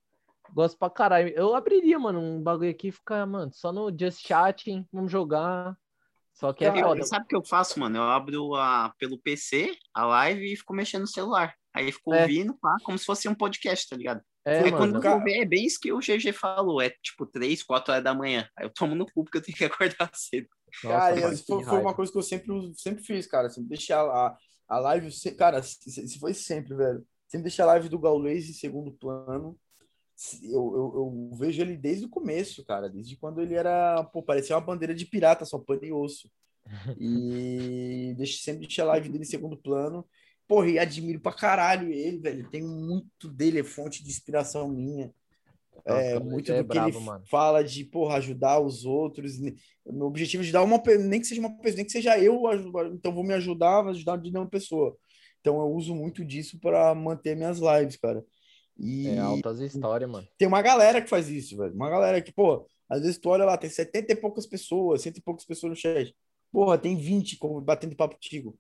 Gosto pra caralho. Eu abriria, mano, um bagulho aqui e ficar, mano, só no Just Chatting, vamos jogar. Só que é foda. sabe o que eu faço, mano? Eu abro a, pelo PC a live e fico mexendo no celular. Aí fico É. ouvindo, pá, como se fosse um podcast, tá ligado? É, mano. quando eu vou ver, é bem isso que o GG falou. É tipo 3, 4 horas da manhã. Aí eu tomo no cu porque eu tenho que acordar cedo. Nossa, cara, mano, foi, foi uma coisa que eu sempre, sempre fiz, cara. Sempre deixar a, a live. Cara, se, se foi sempre, velho. Sempre deixar a live do Gaules em segundo plano. Eu, eu, eu vejo ele desde o começo, cara. Desde quando ele era. Pô, parecia uma bandeira de pirata, só pano e osso. E deixo, sempre deixar a live dele em segundo plano. Porra, e admiro pra caralho ele, velho. Tem muito dele, é fonte de inspiração minha. É, Nossa, muito ele é do que brabo, ele mano. fala de, porra, ajudar os outros. Meu objetivo é ajudar uma nem que seja uma pessoa, nem que seja eu, ajudar, então vou me ajudar, vou ajudar de uma pessoa. Então eu uso muito disso para manter minhas lives, cara. E É altas histórias, mano. tem uma galera que faz isso, velho. Uma galera que, pô, às vezes tu olha lá, tem 70 e poucas pessoas, cento e poucas pessoas no chat. Porra, tem 20 como batendo papo contigo.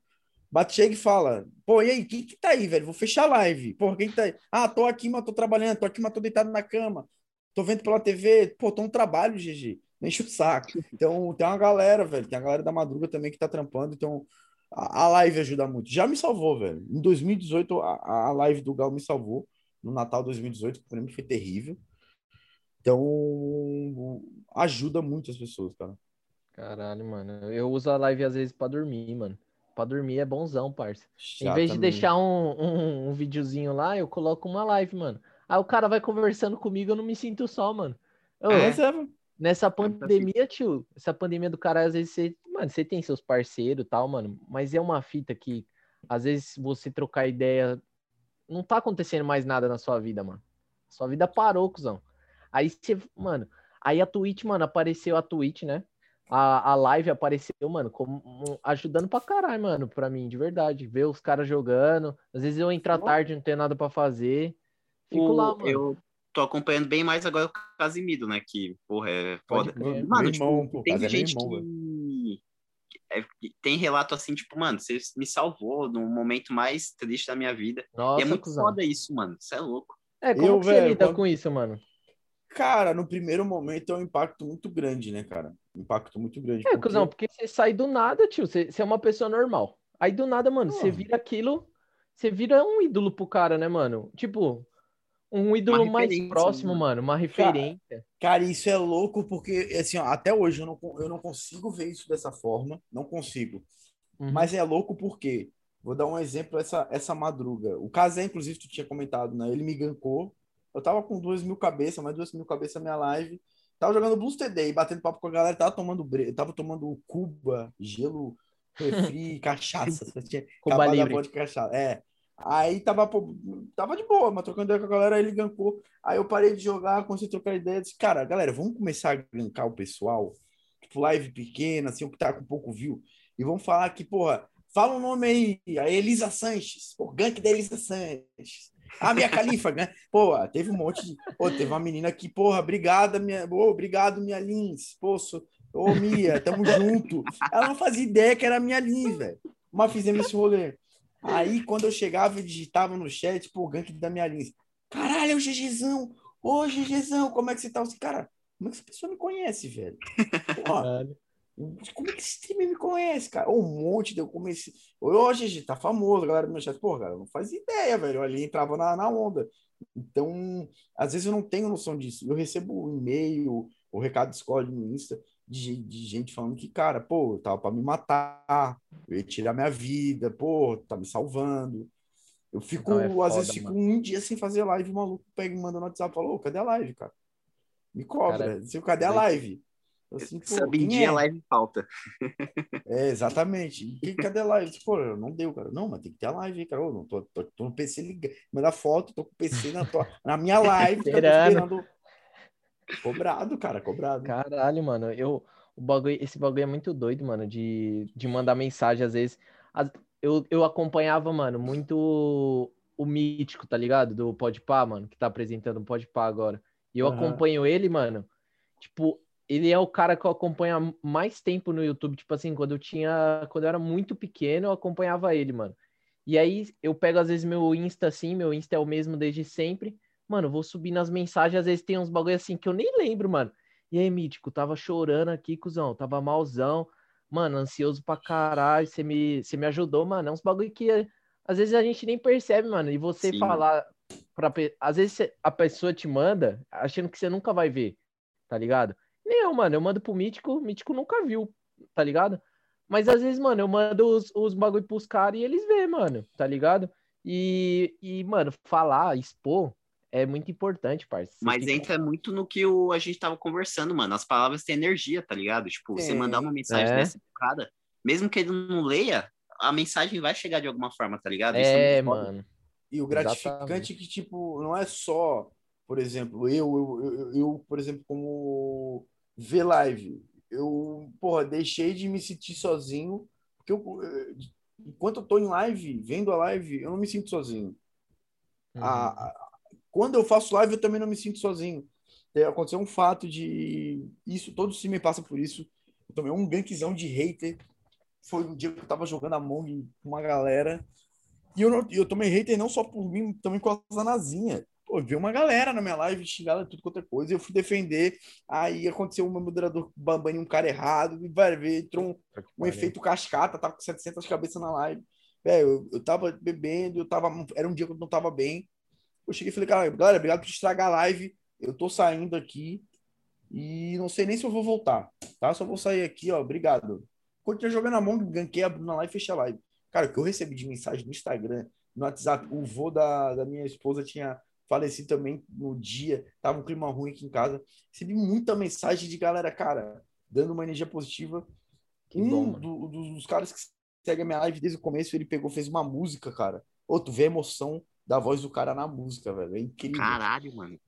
Bate, chega e fala, pô, e aí, quem que tá aí, velho? Vou fechar a live. Porra, quem que tá aí? Ah, tô aqui, mas tô trabalhando, tô aqui, mas tô deitado na cama. Tô vendo pela TV. Pô, tô no trabalho, GG. Não enche o saco. Então, tem uma galera, velho. Tem a galera da madruga também que tá trampando. Então, a, a live ajuda muito. Já me salvou, velho. Em 2018, a, a live do Gal me salvou. No Natal 2018, que pra mim foi terrível. Então, ajuda muito as pessoas, cara. Caralho, mano. Eu uso a live às vezes pra dormir, mano. Pra dormir é bonzão, parça. Em vez de deixar um, um, um videozinho lá, eu coloco uma live, mano. Aí o cara vai conversando comigo, eu não me sinto só, mano. É. Mas é. Nessa assim. pandemia, tio, essa pandemia do cara, às vezes você, mano, você tem seus parceiros e tal, mano, mas é uma fita que, às vezes, você trocar ideia, não tá acontecendo mais nada na sua vida, mano. Sua vida parou, cuzão. Aí você, mano, aí a Twitch, mano, apareceu a Twitch, né? A, a live apareceu, mano, como ajudando pra caralho, mano, pra mim, de verdade. Ver os caras jogando. Às vezes eu entro à tarde, não tenho nada pra fazer. Fico O- lá, mano. Eu tô acompanhando bem mais agora o Casimiro, né? Que, porra, é foda. Mano, irmão, tipo, pô, tem é gente irmão, que... é, tem relato assim, tipo, mano, você me salvou no momento mais triste da minha vida. Nossa, e é muito cuzão. foda isso, mano. Você é louco. É, como Eu, que você velho, lida quando- com isso, mano? Cara, no primeiro momento é um impacto muito grande, né, cara? Um impacto muito grande. É, porque- cuzão, porque você sai do nada, tio. Você, você é uma pessoa normal. Aí do nada, mano, você vira aquilo. Você vira um ídolo pro cara, né, mano? Tipo, um ídolo mais próximo, né? mano. Uma referência. Cara, isso é louco porque, assim, ó, até hoje eu não, eu não consigo ver isso dessa forma. Não consigo. Uhum. Mas é louco porque, vou dar um exemplo, essa, essa madruga. O Casé, inclusive, tu tinha comentado, né? Ele me gankou. Eu tava com duas mil cabeças, mais duas mil cabeças na minha live. Tava jogando Blues TD, batendo papo com a galera, tava tomando tava tomando Cuba, gelo, refri, cachaça. Cuba acabado a Libre. vodka e cachaça. É. Aí tava, pô, tava de boa, mas trocando ideia com a galera, aí ele gankou. Aí eu parei de jogar, comecei a trocar ideia. Disse, cara, galera, vamos começar a gankar o pessoal. Tipo, live pequena, assim, o que tá com pouco view. E vamos falar que, porra, fala um nome aí, a Elisa Sanches. Pô, gank da Elisa Sanches. A minha califa, né? Pô, teve um monte de. Pô, teve uma menina que, porra, obrigada, minha. Ô, obrigado, minha Lins. Pô, sou... Ô, Mia, tamo junto. Ela não fazia ideia que era a minha Lins, velho. Mas fizemos esse rolê. Aí, quando eu chegava e digitava no chat, pô, gank da minha Lins. Caralho, é o GGzão. Ô, GGzão, como é que você tá? Eu disse, cara, como é que essa pessoa me conhece, velho? Como é que esse streamer me conhece, cara? Um monte de eu comecei. Ô, GG, tá famoso, galera do meu chat. Pô, cara, não faz ideia, velho. Eu ali entrava na, na onda. Então, às vezes eu não tenho noção disso. Eu recebo um e-mail, o recado Discord no Insta de, de gente falando que, cara, pô, tava pra me matar, eu ia tirar minha vida, pô, tá me salvando. Eu fico, é às foda, vezes, fico um dia sem fazer live, o maluco pega e manda no WhatsApp e fala, ô, cadê a live, cara? Me cobra. Cara, Assim, cadê a live? Eu Assim, pô, dia é? live falta. É, exatamente. E cadê a live? Disse, Pô, não deu, cara. Não, mas tem que ter a live aí, cara. Eu não tô, tô, tô no PC ligado. Manda foto, tô com o PC na, tua, na minha live. tô Esperando. Cobrado, cara, cobrado. Caralho, mano, eu, o bagulho, esse bagulho é muito doido, mano, de, de mandar mensagem às vezes. As- eu, eu acompanhava, mano, muito o Mítico, tá ligado? Do Podpah, mano, que tá apresentando o Podpah agora. E eu Aham. acompanho ele, mano, tipo, ele é o cara que eu acompanho há mais tempo no YouTube, tipo assim, quando eu tinha, quando eu era muito pequeno, eu acompanhava ele, mano. E aí eu pego às vezes meu Insta assim, meu Insta é o mesmo desde sempre. Mano, eu vou subir nas mensagens, às vezes tem uns bagulho assim que eu nem lembro, mano. E aí, Mítico, tava chorando aqui, cuzão, tava malzão. Mano, ansioso pra caralho, você me, você me ajudou, mano. É uns bagulho que às vezes a gente nem percebe, mano. E você Sim. falar pra... Às vezes a pessoa te manda achando que você nunca vai ver, tá ligado? Nem eu, mano, eu mando pro Mítico, o Mítico nunca viu, tá ligado? Mas às vezes, mano, eu mando os, os bagulho pros caras e eles vê, mano, tá ligado? E, e, mano, falar, expor é muito importante, parceiro. Você Mas fica- entra muito no que o, a gente tava conversando, mano. As palavras têm energia, tá ligado? Tipo, você Tem. mandar uma mensagem É. dessa pro cara, mesmo que ele não leia, a mensagem vai chegar de alguma forma, tá ligado? Isso É, foda. mano. E o gratificante é que, tipo, não é só, por exemplo, eu, eu, eu, eu, por exemplo, como ver live, eu, porra, deixei de me sentir sozinho, porque eu, eh, enquanto eu tô em live, vendo a live, eu não me sinto sozinho. Uhum. A- a- quando eu faço live, eu também não me sinto sozinho. É, aconteceu um fato de. Isso, todo streamer passa por isso. Eu tomei um gankzão de hater. foi um dia que eu tava jogando Among com uma galera. E eu, não, eu tomei hater não só por mim, também com a Zanazinha. Pô, veio uma galera na minha live xingada tudo quanto é coisa. E eu fui defender. Aí aconteceu um moderador bambando um cara errado. E vai ver, entrou um, um efeito cascata, tava com 700 cabeças na live. Velho, eu, eu tava bebendo, eu tava. Era um dia que eu não tava bem. Eu cheguei e falei, cara, galera, obrigado por estragar a live. Eu tô saindo aqui. E não sei nem se eu vou voltar, tá? Só vou sair aqui, ó. Obrigado. Continuei jogando a mão, ganquei, abri na live e fechei a live. Cara, o que eu recebi de mensagem no Instagram, no WhatsApp, o vô da, da minha esposa tinha falecido também no dia, tava um clima ruim aqui em casa. Recebi muita mensagem de galera, cara, dando uma energia positiva. Que um bom, do- dos caras que segue a minha live desde o começo, ele pegou, fez uma música, cara. Ô, tu vê a emoção da voz do cara na música, velho. É incrível. Caralho, mano.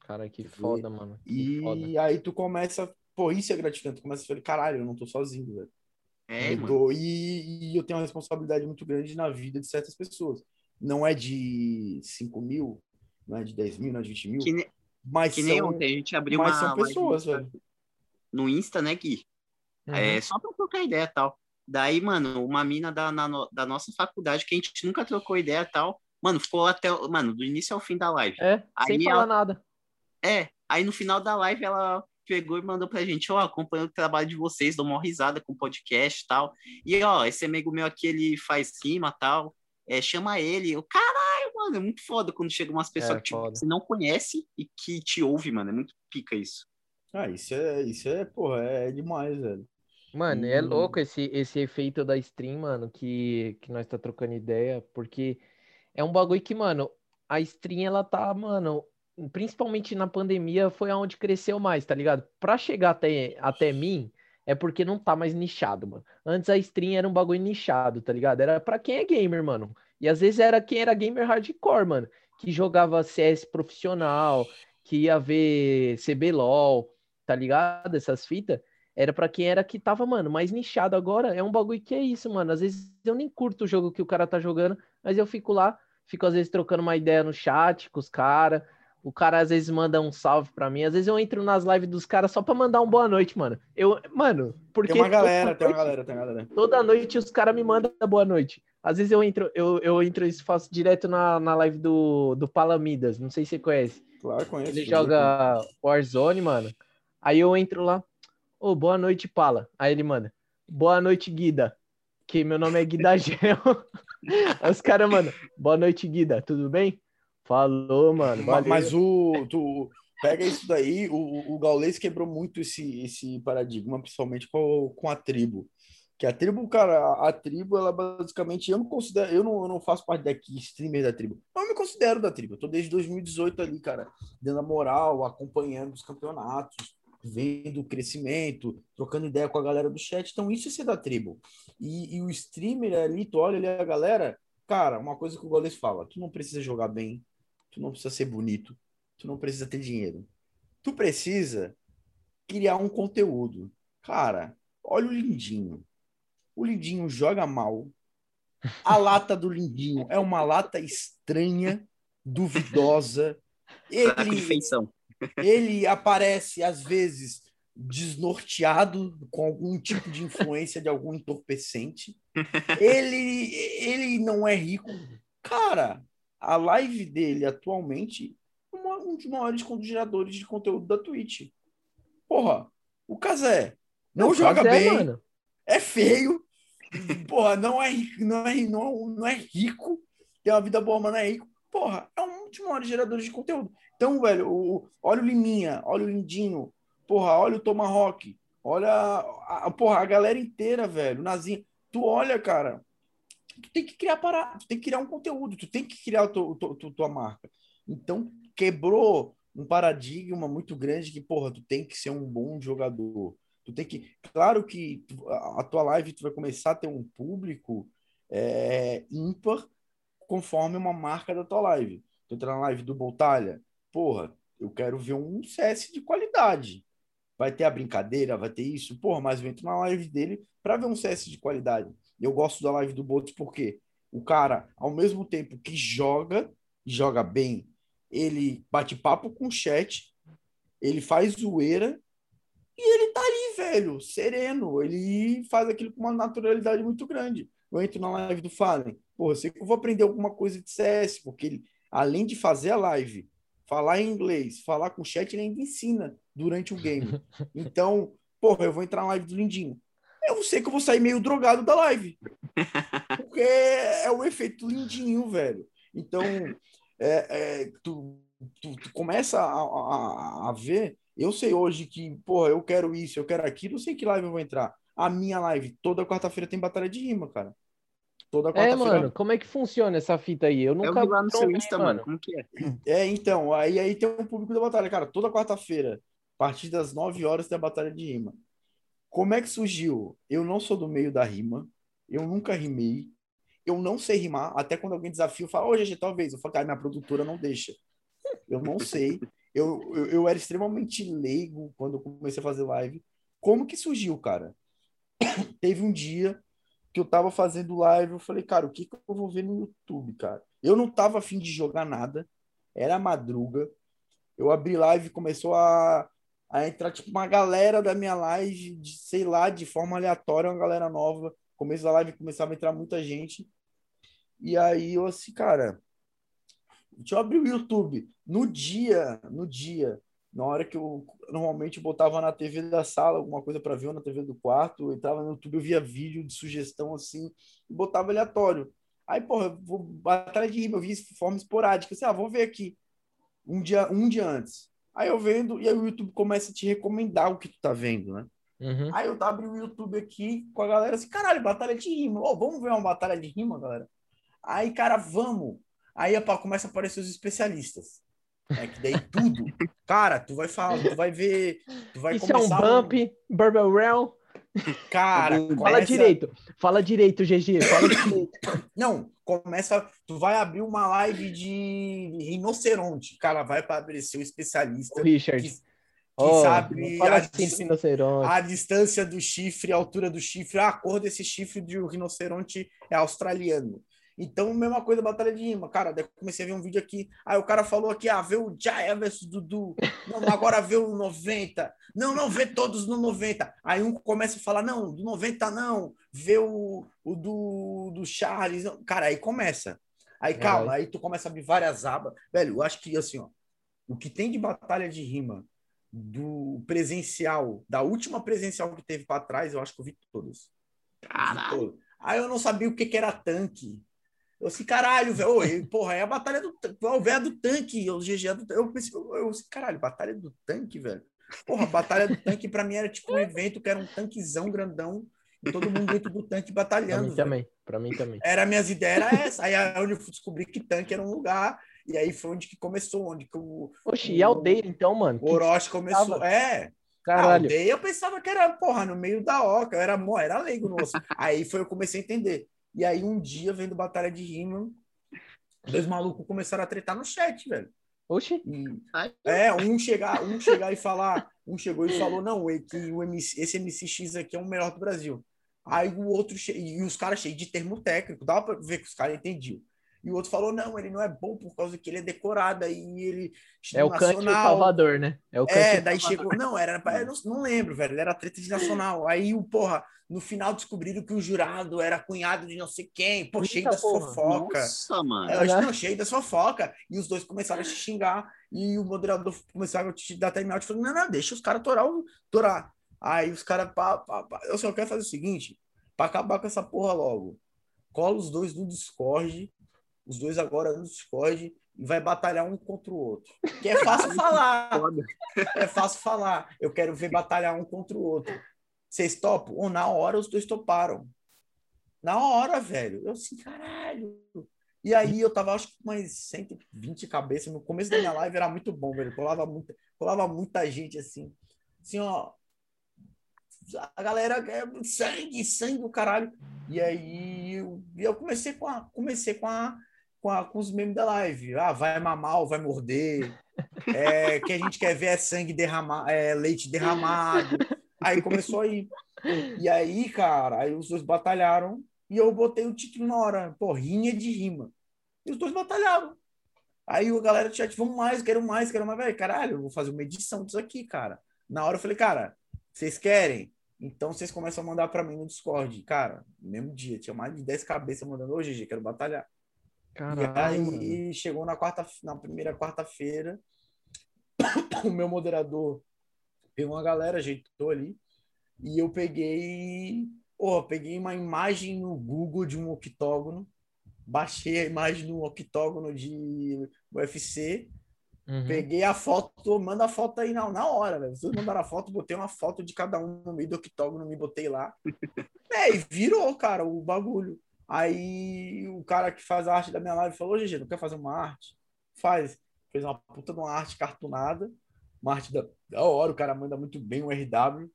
Cara, que foda, mano. Que foda. E aí tu começa, pô, isso é gratificante. Tu começa a falar, caralho, eu não tô sozinho, velho. É, eu mano. tô- e, e eu tenho uma responsabilidade muito grande na vida de certas pessoas. Não é de 5 mil, não é de 10 mil, não é de 20 mil, Que, ne- mas que nem são, ontem a gente abriu mas uma são pessoas, no- velho. no Insta, né, Gui? Uhum. É, só pra trocar ideia e tal. Daí, mano, uma mina da, na da nossa faculdade, que a gente nunca trocou ideia e tal, mano, ficou até, mano, do início ao fim da live. É, sem Aí falar ela- nada. É, aí no final da live ela pegou e mandou pra gente, ó, acompanhando o trabalho de vocês, dou uma risada com o podcast e tal. E, ó, esse amigo meu aqui, ele faz rima e tal, é, chama ele. Eu, caralho, mano, é muito foda quando chegam umas pessoas É, que tipo, foda. você não conhece e que te ouve, mano, é muito pica isso. Ah, isso é, isso é, porra, é demais, velho. Mano, é Hum. louco esse, esse efeito da stream, mano, que, que nós tá trocando ideia, porque é um bagulho que, mano, a stream, ela tá, mano, principalmente na pandemia, foi aonde cresceu mais, tá ligado? Pra chegar até, até mim, é porque não tá mais nichado, mano. Antes a stream era um bagulho nichado, tá ligado? Era pra quem é gamer, mano. E às vezes era quem era gamer hardcore, mano, que jogava CS profissional, que ia ver CBLOL, tá ligado? Essas fitas era pra quem era que tava, mano, mais nichado agora. É um bagulho que é isso, mano. Às vezes eu nem curto o jogo que o cara tá jogando, mas eu fico lá, fico às vezes trocando uma ideia no chat com os caras. O cara às vezes manda um salve pra mim. Às vezes eu entro nas lives dos caras só pra mandar um boa noite, mano. Eu, mano, porque Tem uma galera, toda tem uma noite- galera, tem uma galera. Toda noite os caras me mandam boa noite. Às vezes eu entro, eu, eu entro e faço direto na, na live do, do Palamidas. Não sei se você conhece. Claro, conheço. Ele joga Warzone, mano. Aí eu entro lá. Ô, boa noite, Pala. Aí ele manda. Boa noite, Guida. Que meu nome é Guida Gel. Os caras, mano. Boa noite, Guida. Tudo bem? Falou, mano. Ma- Valeu. Mas o, tu pega isso daí, o, o Gaules quebrou muito esse, esse paradigma, principalmente com, com a tribo. Que a tribo, cara, a, a tribo, ela basicamente, eu não considero, eu não, eu não faço parte daqui, streamer da tribo. Eu me considero da tribo. Eu tô desde 2018 ali, cara, dando a moral, acompanhando os campeonatos, vendo o crescimento, trocando ideia com a galera do chat. Então, isso é ser da tribo. E, e o streamer ali, tu olha ali a galera, cara, uma coisa que o Gaules fala, tu não precisa jogar bem, tu não precisa ser bonito, tu não precisa ter dinheiro. Tu precisa criar um conteúdo. Cara, olha o Lindinho. O Lindinho joga mal. A lata do Lindinho é uma lata estranha, duvidosa. De Ele, feição. Ele aparece, às vezes, desnorteado, com algum tipo de influência de algum entorpecente. Ele, ele não é rico. Cara, a live dele atualmente é um dos maiores geradores de conteúdo da Twitch. Porra, o Kazé não, Não, joga mas é, bem, mano. é feio, porra, não é, ri- não, é, não, não é rico, tem uma vida boa, mas não é rico. Porra, é um dos maiores geradores de conteúdo. Então, velho, o, olha o Liminha, olha o Lindinho, porra, olha o Tomahawk, olha a, a- porra, a galera inteira, velho, o Nazinho. Tu olha, cara, tu tem que criar para, tu tem que criar um conteúdo, tu tem que criar a tua, marca. Então, quebrou um paradigma muito grande que, porra, tu tem que ser um bom jogador. Tu tem que. Claro que a tua live tu vai começar a ter um público é, ímpar conforme uma marca da tua live. Tu entra na live do Boltalha, porra, eu quero ver um CS de qualidade. Vai ter a brincadeira, vai ter isso, porra, mas eu entro na live dele para ver um CS de qualidade. Eu gosto da live do Botos porque o cara, ao mesmo tempo que joga, joga bem, ele bate papo com o chat, ele faz zoeira E ele tá ali, velho, sereno. Ele faz aquilo com uma naturalidade muito grande. Eu entro na live do Fallen. Pô, eu sei que eu vou aprender alguma coisa de CS, porque ele, além de fazer a live, falar em inglês, falar com o chat, ele ainda ensina durante o game. Então, porra, eu vou entrar na live do Lindinho. Eu sei que eu vou sair meio drogado da live. Porque é o efeito Lindinho, velho. Então, é, é, tu, tu, tu começa a, a, a ver. Eu sei hoje que, porra, eu quero isso, eu quero aquilo, eu sei que live eu vou entrar. A minha live, toda quarta-feira tem batalha de rima, cara. Toda É, quarta-feira. mano, como é que funciona essa fita aí? Eu Eu nunca vi lá no seu Insta, mano. Como que é? É, então, aí, aí tem um público da batalha, cara. Toda quarta-feira, a partir das 9 horas, tem a batalha de rima. Como é que surgiu? Eu não sou do meio da rima, eu nunca rimei, eu não sei rimar. Até quando alguém desafia, eu falo, ô, GG, talvez. Eu falo, cara, minha produtora não deixa. Eu não sei. Eu, eu, eu era extremamente leigo quando eu comecei a fazer live. Como que surgiu, cara? Teve um dia que eu tava fazendo live, eu falei, cara, o que que eu vou ver no YouTube, cara? Eu não tava afim de jogar nada, era madruga. Eu abri live começou a, a entrar, tipo, uma galera da minha live, de, sei lá, de forma aleatória, uma galera nova. Começo da live começava a entrar muita gente. E aí eu assim, cara, deixa eu abrir o YouTube. No dia, no dia, na hora que eu normalmente botava na TV da sala alguma coisa para ver ou na TV do quarto, eu entrava no YouTube, eu via vídeo de sugestão assim e botava aleatório. Aí, porra, eu vou batalha de rima, eu vi de forma esporádica, assim, ah, vou ver aqui um dia, um dia antes. Aí eu vendo e aí o YouTube começa a te recomendar o que tu tá vendo, né? Uhum. Aí eu abrindo o YouTube aqui com a galera assim, caralho, batalha de rima. Ô, vamos ver uma batalha de rima, galera? Aí, cara, vamos. Aí começa a aparecer os especialistas. É que daí tudo. Cara, tu vai falar, tu vai ver, tu vai Isso é um começar bump, Barbell Realm. Cara, Fala começa- direito. Fala direito, GG. Fala direito. Não, começa, tu vai abrir uma live de rinoceronte. Cara, vai para abrir seu especialista Ô, Richard. que, que Ó, sabe fala a, assim a distância do chifre, a altura do chifre, a cor desse chifre de um rinoceronte é australiano. Então, mesma coisa, batalha de rima. Cara, daí comecei a ver um vídeo aqui. Aí o cara falou aqui, ah, vê o Jaya versus Dudu. Não, agora vê o 90. Não, não, vê todos no 90. Aí um começa a falar, não, do 90 não. Vê o, o do, do Charles. Não. Cara, aí começa. Aí calma, aí tu começa a abrir várias abas. Velho, eu acho que assim, ó, o que tem de batalha de rima do presencial, da última presencial que teve para trás, eu acho que eu vi todas. Caralho. Aí eu não sabia o que, que era tanque. Eu assim, caralho, velho. e, Porra, é a batalha do tanque. O velho do tanque. O GG é do tanque. Eu pensei, eu, eu assim, caralho, batalha do tanque, velho. Porra, batalha do tanque pra mim era tipo um evento que era um tanquezão grandão. E todo mundo dentro do tanque Pra batalhando. mim velho. também. Pra mim também. Era minhas ideias, era essa. Aí é onde eu fui descobrir que tanque era um lugar. E aí foi onde que começou, onde que o, Oxi, e a aldeia então, mano? o Orochi começou. tava- É, a Caralho. aldeia eu pensava que era, porra, no meio da oca, eu era, mo- era leigo no osso. aí foi eu comecei a entender. E aí um dia, vendo batalha de rima, dois malucos começaram a tretar no chat, velho. Oxi. E, é, um chegar, um chegar e falar, um chegou e falou, não, é que o MC, esse MCX aqui é o melhor do Brasil. Aí o outro, che- e os caras cheios de termo técnico, dava pra ver que os caras entendiam. E o outro falou, não, ele não é bom por causa que ele é decorado, aí ele... É o Kant e o Salvador, né? É o Kant É, e o daí Salvador. chegou. Não, era. Eu não, não lembro, velho. Era treta de nacional. Aí o, porra, no final descobriram que o jurado era cunhado de não sei quem. Pô, cheio Eita, das porra. fofocas. Nossa, mano. É, Né? não, cheio das fofocas. E os dois começaram a se xingar. E o moderador começava a te dar time out. Falou: não, não, deixa os caras torar. o- torar. Aí os caras. pá, pá, pá. Eu só quero fazer o seguinte: pra acabar com essa porra logo. Cola os dois no Discord. Os dois agora no Discord. E vai batalhar um contra o outro. Que é fácil falar. É fácil falar. Eu quero ver batalhar um contra o outro. Vocês topam? Ou na hora os dois toparam. Na hora, velho. Eu assim, caralho. E aí eu tava, acho que com umas 120 cabeças. No começo da minha live era muito bom, velho. Colava muita, colava muita gente assim. Assim, ó. A galera é sangue, sangue do caralho. E aí eu, eu comecei com a, comecei com a, com, a, com os memes da live. Ah, vai mamar ou vai morder. É, que a gente quer ver é sangue derramado, é leite derramado. Aí começou aí. E aí, cara, aí os dois batalharam e eu botei o título na hora, pô, rinha de rima. E os dois batalharam. Aí a galera do chat, vamos mais, quero mais, quero mais. Velho, caralho, eu vou fazer uma edição disso aqui, cara. Na hora eu falei, cara, Vocês querem? Então vocês começam a mandar pra mim no Discord. Cara, no mesmo dia, tinha mais de 10 cabeças mandando, ô GG, quero batalhar. E Caralho, mano. aí chegou na quarta, na primeira quarta-feira, o meu moderador pegou uma galera, ajeitou ali, e eu peguei, pô, peguei uma imagem no Google de um octógono, baixei a imagem no octógono de UFC, Uhum. peguei a foto, manda a foto aí na, na hora, velho. Vocês mandaram a foto, botei uma foto de cada um no meio do octógono, me botei lá. É, e virou, cara, o bagulho. Aí o cara que faz a arte da minha live falou: GG, não quer fazer uma arte? Faz. Fez uma puta de uma arte cartunada, uma arte da, da hora, o cara manda muito bem o RW.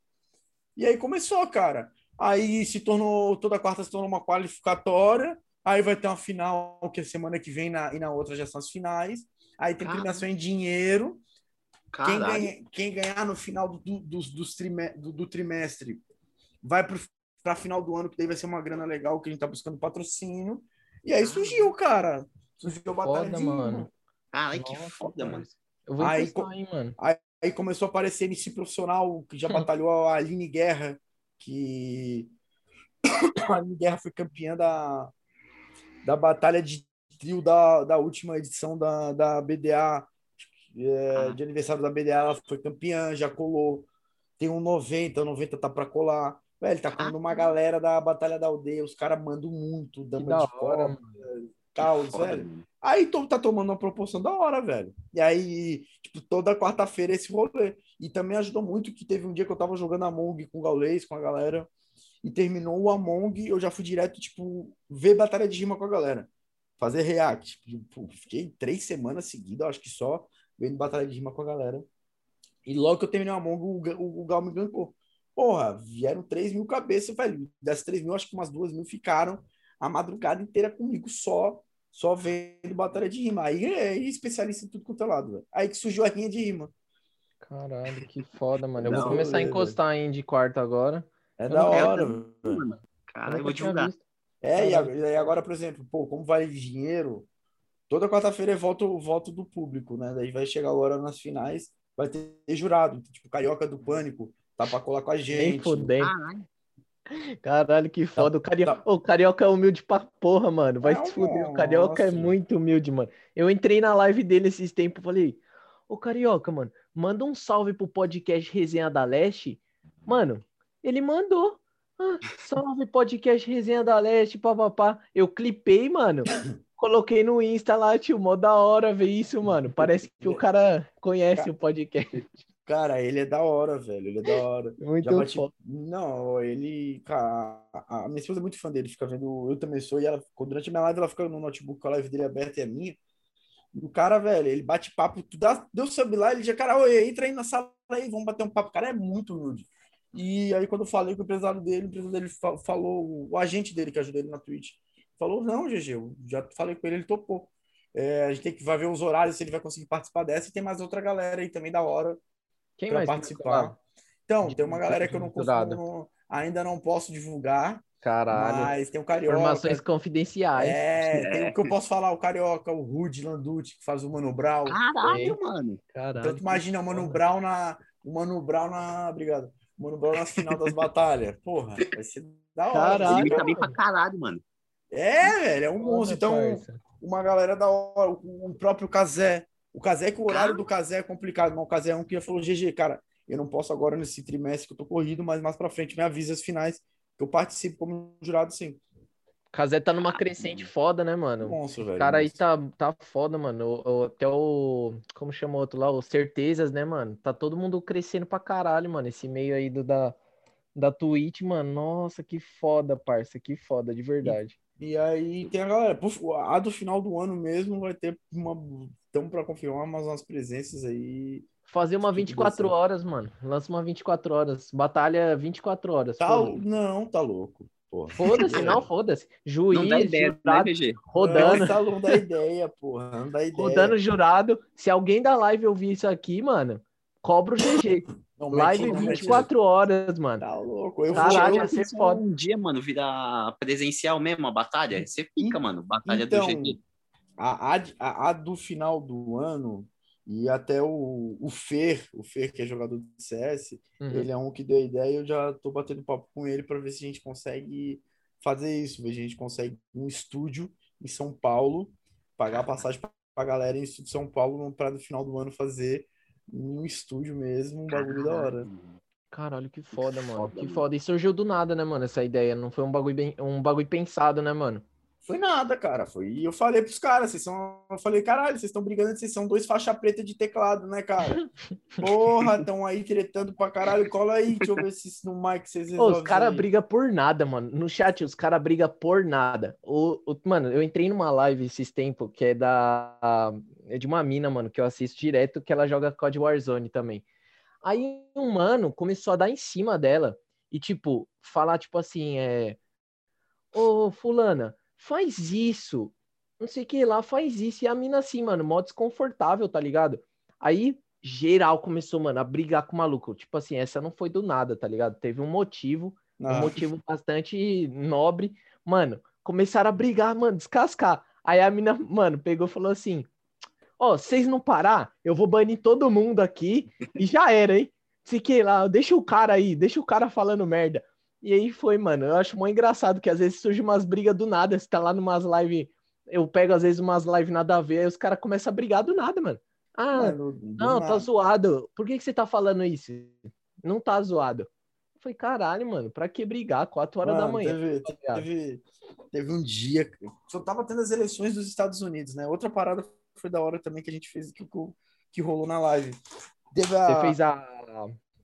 E aí começou, cara. Aí se tornou, toda quarta se tornou uma qualificatória. Aí vai ter uma final, que é semana que vem, na, e na outra já são as finais. Aí tem Caralho. premiação em dinheiro. Quem, ganha- quem ganhar no final do, do, do- do trimestre vai para a final do ano, que daí vai ser uma grana legal, que a gente tá buscando patrocínio. E aí surgiu, cara. Surgiu a batalha Foda, de mano. Caralho, que Nossa, foda, mano. Eu vou Aí, encostar, co- hein, mano. Aí começou a aparecer MC profissional, que já batalhou a Aline Guerra, que a Aline Guerra foi campeã da, da batalha de trio da, da última edição da, da BDA, é, de aniversário da BDA, ela foi campeã, já colou. Tem um 90, o 90 tá pra colar. Velho, tá colando uma galera da Batalha da Aldeia, os caras mandam muito, dama da de copa, caos, velho. mano. Aí to- tá tomando uma proporção da hora, velho. E aí, tipo, toda quarta-feira esse rolê. E também ajudou muito que teve um dia que eu tava jogando Among com o Gaulês, com a galera, e terminou o Among, eu já fui direto, tipo, ver batalha de rima com a galera. Fazer react. Tipo, fiquei três semanas seguidas, acho que só, vendo batalha de rima com a galera. E logo que eu terminei o Among, o, o, o Gal me gankou. Porra, vieram 3 mil cabeças, velho. Das 3 mil, acho que umas 2 mil ficaram a madrugada inteira comigo só, só vendo batalha de rima. Aí é especialista em tudo quanto é lado, velho. Aí que surgiu a rinha de rima. Caralho, que foda, mano. Eu Não, vou começar a beleza. encostar em de quarto agora. É Eu da não- hora, velho. Mano, Caralho, eu vou divulgar. visto. É, e e agora, por exemplo, pô, como vale dinheiro, toda quarta-feira é voto, voto do público, né? Daí vai chegar a hora nas finais, vai ter jurado. Tipo, Carioca do Pânico, tá pra colar com a Nem gente. fudendo. Caralho. Caralho, que foda. O Carioca, tá. O Carioca é humilde pra porra, mano. Vai se fuder. O Carioca é monstro. muito humilde, mano. Eu entrei na live dele esses tempos e falei: Ô, Carioca, mano, manda um salve pro podcast Resenha da Leste. Mano, ele mandou. Ah, salve podcast Resenha da Leste, papapá. Eu clipei, mano. Coloquei no Insta lá, tio. Mó da hora ver isso, mano. Parece que o cara conhece o podcast. Cara, ele é da hora, velho. Ele é da hora. Muito Já bati... Não, ele, cara, a, a minha esposa é muito fã dele, fica vendo, eu também sou, e ela, durante a minha live, ela fica no notebook com a live dele aberta e a minha. O cara, velho, ele bate papo, tu dá, deu sub lá, ele já, cara, oi, entra aí na sala aí, vamos bater um papo. O cara é muito humilde. E aí, quando eu falei com o empresário dele, o empresário dele fa- falou, o agente dele que ajuda ele na Twitch, falou: não, GG, eu já falei com ele, ele topou. É, a gente tem que vai ver os horários, se ele vai conseguir participar dessa, e tem mais outra galera aí também da hora Quem mais? participar. Então, tem uma galera que eu não costumo, ainda não posso divulgar, Caralho. mas tem o Carioca. Informações confidenciais. É, tem o que eu posso falar, o Carioca, o Rude Landucci, que faz o Mano Brown. Caralho, mano. Caralho. Então tu imagina o Mano. Brown na. O Mano Brown na. Obrigado. O Mano Brown na final das batalhas. Porra, vai ser da hora. Caralho. Ele tá bem pra caralho, mano. É, velho, é um monstro. Então, uma galera da hora, o o próprio Kazé. O Kazé, que o horário do Kazé é complicado, mas o Kazé é um que falou: GG, cara, eu não posso agora nesse trimestre que eu tô corrido, mas mais pra frente me avisa as finais, que eu participo como jurado sim. Kazé tá numa crescente foda, né, mano? Monstro, O velho. cara aí tá, tá foda, mano. O- o- até o. Como chama o outro lá? O Certezas, né, mano? Tá todo mundo crescendo pra caralho, mano. Esse meio aí do, da, da Twitch, mano. Nossa, que foda, parça. Que foda, de verdade. E aí tem a galera. A do final do ano mesmo vai ter uma. Estamos pra confirmar mais umas presenças aí. Fazer uma Tudo 24 certo. horas, mano. Lança uma 24 horas. Batalha 24 horas. Tá, não, tá louco. Foda-se, não, foda-se. Juiz, Não dá ideia, né, jurado, VG? rodando. Não, tá louco, não dá ideia, porra. Não dá ideia. Rodando jurado. Se alguém da live ouvir isso aqui, mano, cobra o GG. Não, Live não, mete- 24 horas, mano. Tá louco. Eu Caralho, vou. ia ser Se foda. Um dia, mano, virar presencial mesmo, a batalha, você fica, mano. Batalha Então, do GG. A, a, a, a do final do ano E até o, o Fer, o Fer, que é jogador de CS, Uhum. ele é um que deu a ideia e eu já tô batendo papo com ele para ver se a gente consegue fazer isso, ver se a gente consegue um estúdio em São Paulo, pagar a passagem pra galera em estúdio de São Paulo para no final do ano fazer um estúdio mesmo, um bagulho da hora. Caralho, que foda, mano. foda, Que mano. foda. E surgiu do nada, né, mano, essa ideia. Não foi um bagulho, bem... um bagulho pensado, né, mano? Foi nada, cara. Foi. E eu falei pros caras, vocês são. Eu falei, caralho, vocês estão brigando, vocês são dois faixa preta de teclado, né, cara? Porra, estão aí tretando pra caralho. Cola aí, deixa eu ver se no mic vocês resolvem. os caras brigam por nada, mano. No chat, os caras brigam por nada. O, o- mano, eu entrei numa live esses tempos que é da. É de uma mina, mano, que eu assisto direto, que ela joga COD Warzone também. Aí um mano começou a dar em cima dela e, tipo, falar, tipo assim, é. Ô, Fulana, faz isso. Não sei o que lá, faz isso. E a mina, assim, mano, mó desconfortável, tá ligado? Aí geral começou, mano, a brigar com o maluco. Tipo assim, essa não foi do nada, tá ligado? Teve um motivo um Ah, motivo bastante nobre. Mano, começaram a brigar, mano, descascar. Aí a mina, mano, pegou e falou assim: Ó, se vocês não parar, eu vou banir todo mundo aqui e já era, hein? Se que lá, deixa o cara aí, deixa o cara falando merda. E aí foi, mano. Eu acho muito engraçado que às vezes surge umas brigas do nada. Você tá lá numas lives. Eu pego às vezes umas lives nada a ver, aí os caras começam a brigar do nada, mano. Ah, mano, não, tá nada. zoado. Por que, que você tá falando isso? Não tá zoado. Eu falei, caralho, mano, pra que brigar? 4 horas da Mano, manhã. Teve, tá teve, teve um dia. Só tava tendo as eleições dos Estados Unidos, né? Outra parada foi da hora também que a gente fez que, que rolou na live. Teve a... Você fez a,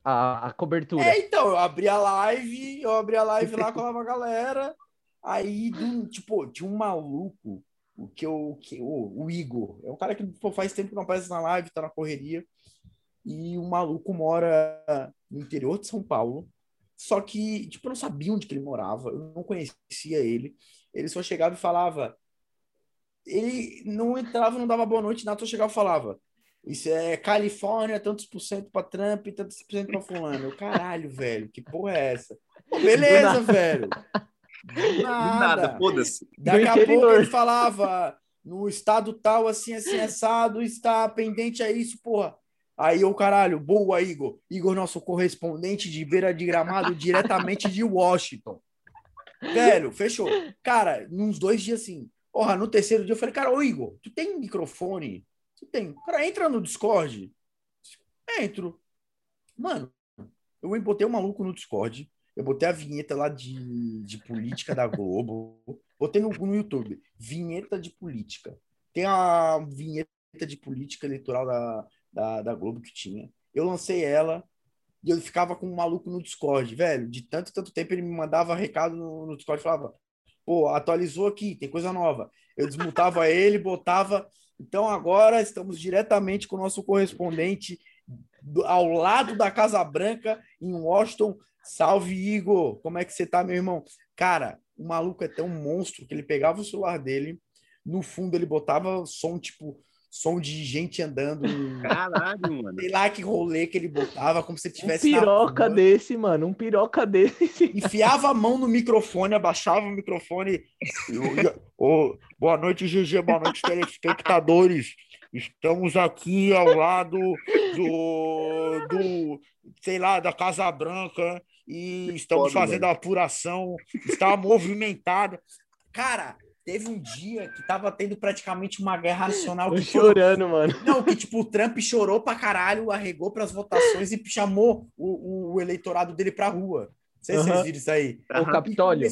a, a cobertura. É, então, eu abri a live, eu abri a live lá, colava a galera. Aí, tipo, tinha um maluco, o que eu, que, o, o Igor, é um cara que pô, faz tempo que não aparece na live, tá na correria. E o maluco mora no interior de São Paulo. Só que, tipo, eu não sabia onde que ele morava, eu não conhecia ele. Ele só chegava e falava. Ele não entrava, não dava boa noite, nada, só chegava e falava. Isso é Califórnia, tantos por cento pra Trump, tantos por cento pra fulano. Eu, caralho, velho, que porra é essa? Pô, beleza, velho. Do Do nada. nada, foda-se. Daqui a pouco ele falava, no estado tal, assim, assim, assado, está pendente a isso, porra. Aí eu, caralho, boa, Igor. Igor, nosso correspondente de beira de gramado, diretamente de Washington. Velho, fechou. Cara, uns dois dias assim. Porra, no terceiro dia eu falei, cara, ô Igor, tu tem microfone? Tem. Cara, entra no Discord. Entro. Mano, eu botei o maluco no Discord. Eu botei a vinheta lá de, de política da Globo. Botei no, no YouTube. Vinheta de política. Tem a vinheta de política eleitoral da, da, da Globo que tinha. Eu lancei ela e eu ficava com um maluco no Discord, velho. De tanto tanto tempo ele me mandava recado no, no Discord falava: pô, atualizou aqui, tem coisa nova. Eu desmutava ele, botava. Então agora estamos diretamente com o nosso correspondente do- ao lado da Casa Branca, em Washington. Salve, Igor! Como é que você tá, meu irmão? Cara, o maluco é tão monstro que ele pegava o celular dele, no fundo ele botava som, tipo, som de gente andando. Caralho, mano. Sei lá que rolê que ele botava, como se ele Um tivesse na piroca desse, mano. Um piroca desse. enfiava a mão no microfone, abaixava o microfone. "Ô, boa noite, GG, boa noite, telespectadores. Estamos aqui ao lado do, do sei lá, da Casa Branca e estamos foda, fazendo a apuração. Está movimentada. Cara, teve um dia que tava tendo praticamente uma guerra nacional. Tô que foi- chorando, mano. não, que tipo, o Trump chorou pra caralho, arregou pras votações e chamou o, o, eleitorado dele pra rua. Não sei se Aham. vocês viram isso aí. É o Capitólio.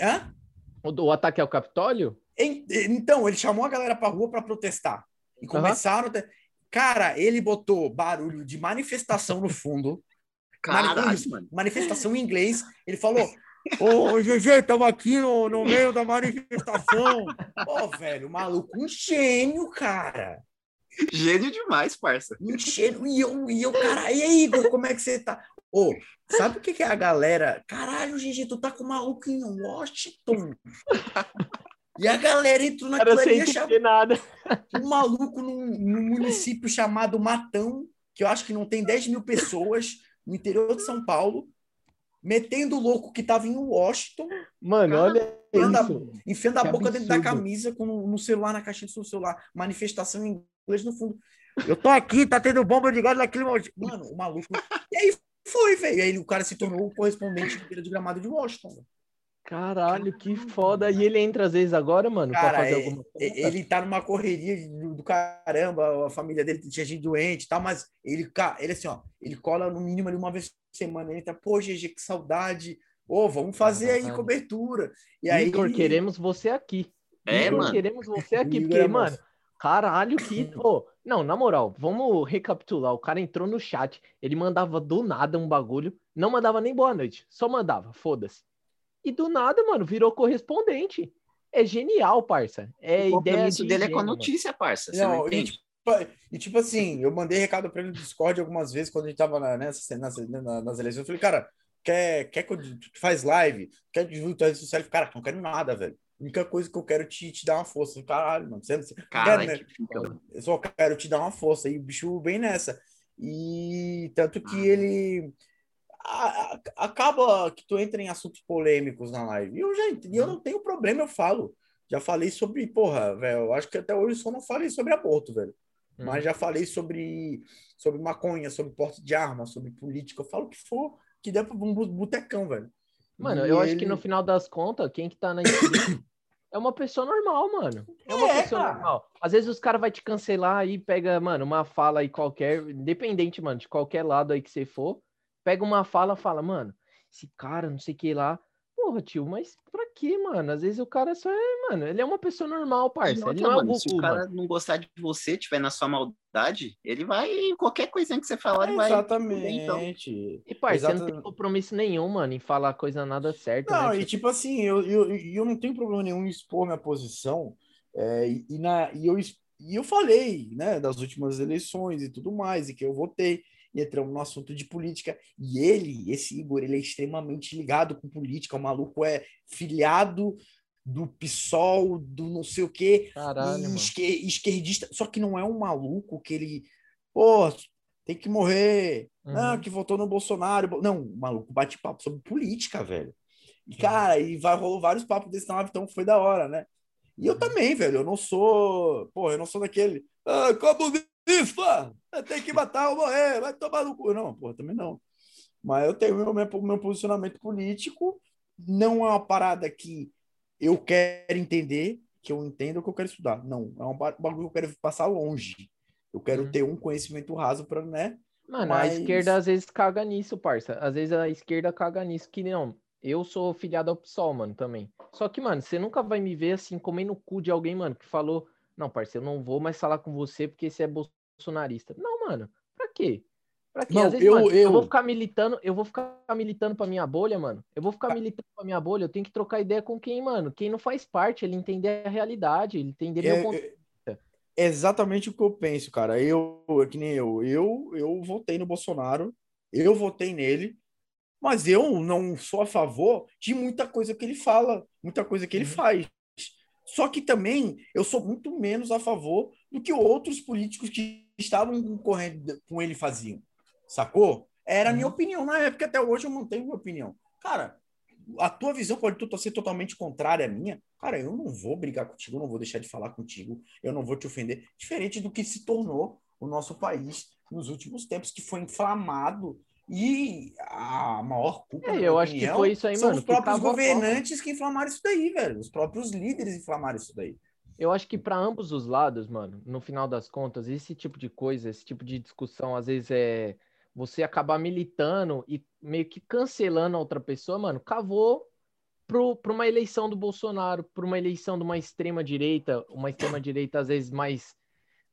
Hã? O, o ataque ao Capitólio? En- Então, ele chamou a galera pra rua pra protestar. E começaram. a te- Cara, ele botou barulho de manifestação no fundo. Caralho, mano. Manifestação em inglês. Ele falou: Ô, GG, estamos aqui no, no meio da manifestação. Pô, velho, maluco, um gênio, cara. Gênio demais, parça. Um cheiro. E eu, e eu, cara, e aí, Igor, como é que você tá? Ô, sabe o que, que é a galera? Caralho, Gigi, tu tá com o maluco em Washington. E a galera entrou naquilo ali e nada. um maluco num, num município chamado Matão, que eu acho que não tem 10 mil pessoas, no interior de São Paulo, metendo o louco que tava em Washington, Mano, Cara, olha enfiando a, isso. enfiando a Que boca dentro da absurdo. camisa com no celular, na caixinha do seu celular. Manifestação em inglês no fundo. Eu tô aqui, tá tendo bomba de gás naquele. Mano, o maluco. E aí foi, velho. Aí o cara se tornou o correspondente de de gramado de Washington. Caralho, que foda. E ele entra às vezes agora, mano, pra Cara, fazer é- alguma coisa. é- ele tá numa correria do, do caramba, a família dele tinha gente doente e tal, mas ele, ele assim, ó, ele cola no mínimo ali uma vez por semana. Ele tá, pô, GG, que saudade. Ô, vamos fazer aí cobertura. E aí, Igor, queremos você aqui. É, Igor, mano. queremos você aqui, porque, é mano. Caralho, que. Ô, não, na moral, vamos recapitular. O cara entrou no chat, ele mandava do nada um bagulho, não mandava nem boa noite, só mandava, foda-se. E do nada, mano, virou correspondente. É genial, parça. É o ideia de dele é com a gênio, mano. notícia, parça. Você não, Não, e, entende? tipo, e tipo assim, eu mandei recado pra ele no Discord algumas vezes quando a gente tava na, nessa, nessa- na- nas eleições. Eu falei, cara, quer, quer que eu tu faz live? Quer divulgar falou, Cara, não quero nada, velho. Única coisa que eu quero é te, te dar uma força. Caralho, mano. Você, Caralho, quero, né? fica. Eu só quero te dar uma força. E o bicho bem nessa. E tanto que Ah. ele. a- a- acaba que tu entra em assuntos polêmicos na live. E eu já entendi, eu não tenho problema, eu falo. Já falei sobre, porra, velho. eu Acho que até hoje só não falei sobre aborto, velho. Hum. Mas já falei sobre, sobre maconha, sobre porte de arma, sobre política. Eu falo o que for, que der pra um botecão, velho. Mano, E eu acho que ele- no final das contas, quem que tá na é uma pessoa normal, mano. É uma É, pessoa cara. normal. Às vezes os caras vão te cancelar e pega, mano, uma fala aí qualquer, independente, mano, de qualquer lado aí que você for, pega uma fala fala, mano, esse cara, não sei o que lá. Porra, tio, mas pra quê, mano? Às vezes o cara só é, mano, ele é uma pessoa normal, parça. Ele não é o Goku, se o cara mano. não gostar de você, tiver na sua maldade, ele vai. Qualquer coisinha que você falar, ele vai. Exatamente. E, parça, você não tem compromisso nenhum, mano, em falar coisa nada certa, Não, né? e tipo assim, eu, eu, eu não tenho problema nenhum em expor minha posição. é, e, e na, e, eu, e eu falei, né, das últimas eleições e tudo mais, e que eu votei, entramos no assunto de política. E ele, esse Igor, ele é extremamente ligado com política. O maluco é filiado do PSOL, do não sei o quê, Caralho, e mano. esque- esquerdista. Só que não é um maluco que ele, pô, tem que morrer. Não, Uhum. que votou no Bolsonaro. Bo- Não, o maluco bate papo sobre política, velho. E, cara, e vai, rolou vários papos desse na live, então foi da hora, né? E eu também, velho, eu não sou. Porra, eu não sou daquele. Ah, comunista! Tem que matar ou morrer, vai tomar no cu. Não, porra, também não. Mas eu tenho meu, meu, meu posicionamento político. Não é uma parada que eu quero entender, que eu entendo o que eu quero estudar. Não, é um ba- bagulho que eu quero passar longe. Eu quero Uhum. ter um conhecimento raso para, né? Mano, Mas- a esquerda às vezes caga nisso, parça. Às vezes a esquerda caga nisso, que não. Eu sou filiado ao PSOL, mano, também. Só que, mano, você nunca vai me ver assim, comendo o cu de alguém, mano, que falou, não, parça, eu não vou mais falar com você porque você é bolsonarista. Não, mano, pra quê? Pra quê? Não, Às vezes, eu- mano, eu- vou ficar militando, eu vou ficar militando pra minha bolha, mano. Eu vou ficar militando pra minha bolha, eu tenho que trocar ideia com quem, mano? Quem não faz parte, ele entender a realidade, ele entender meu É, ponto é- é exatamente o que eu penso, cara. Eu, que nem eu, eu, eu votei no Bolsonaro, eu votei nele, mas eu não sou a favor de muita coisa que ele fala, muita coisa que ele Uhum. faz. Só que também eu sou muito menos a favor do que outros políticos que estavam concorrendo com ele faziam. Sacou? Era a minha Uhum. opinião na época, até hoje eu mantenho minha opinião. Cara, a tua visão pode tu- ser totalmente contrária à minha. Cara, eu não vou brigar contigo, eu não vou deixar de falar contigo, eu não vou te ofender. Diferente do que se tornou o nosso país nos últimos tempos, que foi inflamado. E a maior culpa, É, eu minha acho que opinião, foi isso aí, são mano, os próprios governantes que inflamaram isso daí, velho. Os próprios líderes inflamaram isso daí. Eu acho que para ambos os lados, mano, no final das contas, esse tipo de coisa, esse tipo de discussão, às vezes é você acabar militando e meio que cancelando a outra pessoa, mano, cavou pro, pra uma eleição do Bolsonaro, pra uma eleição de uma extrema direita, uma extrema direita às vezes mais,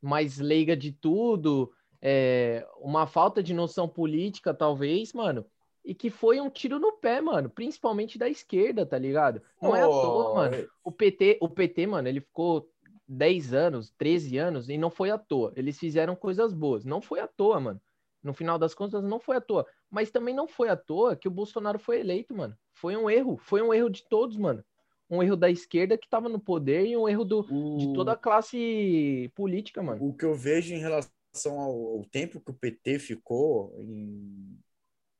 mais leiga de tudo, é, uma falta de noção política, talvez, mano, e que foi um tiro no pé, mano, principalmente da esquerda, tá ligado? Não é à toa, mano. O PT, o PT, mano, ele ficou 10 anos, 13 anos e não foi à toa. Eles fizeram coisas boas. Não foi à toa, mano. No final das contas, não foi à toa. Mas também não foi à toa que o Bolsonaro foi eleito, mano. Foi um erro. Foi um erro de todos, mano. Um erro da esquerda que tava no poder e um erro do, de o- toda a classe política, mano. O que eu vejo em relação ao, ao tempo que o PT ficou em-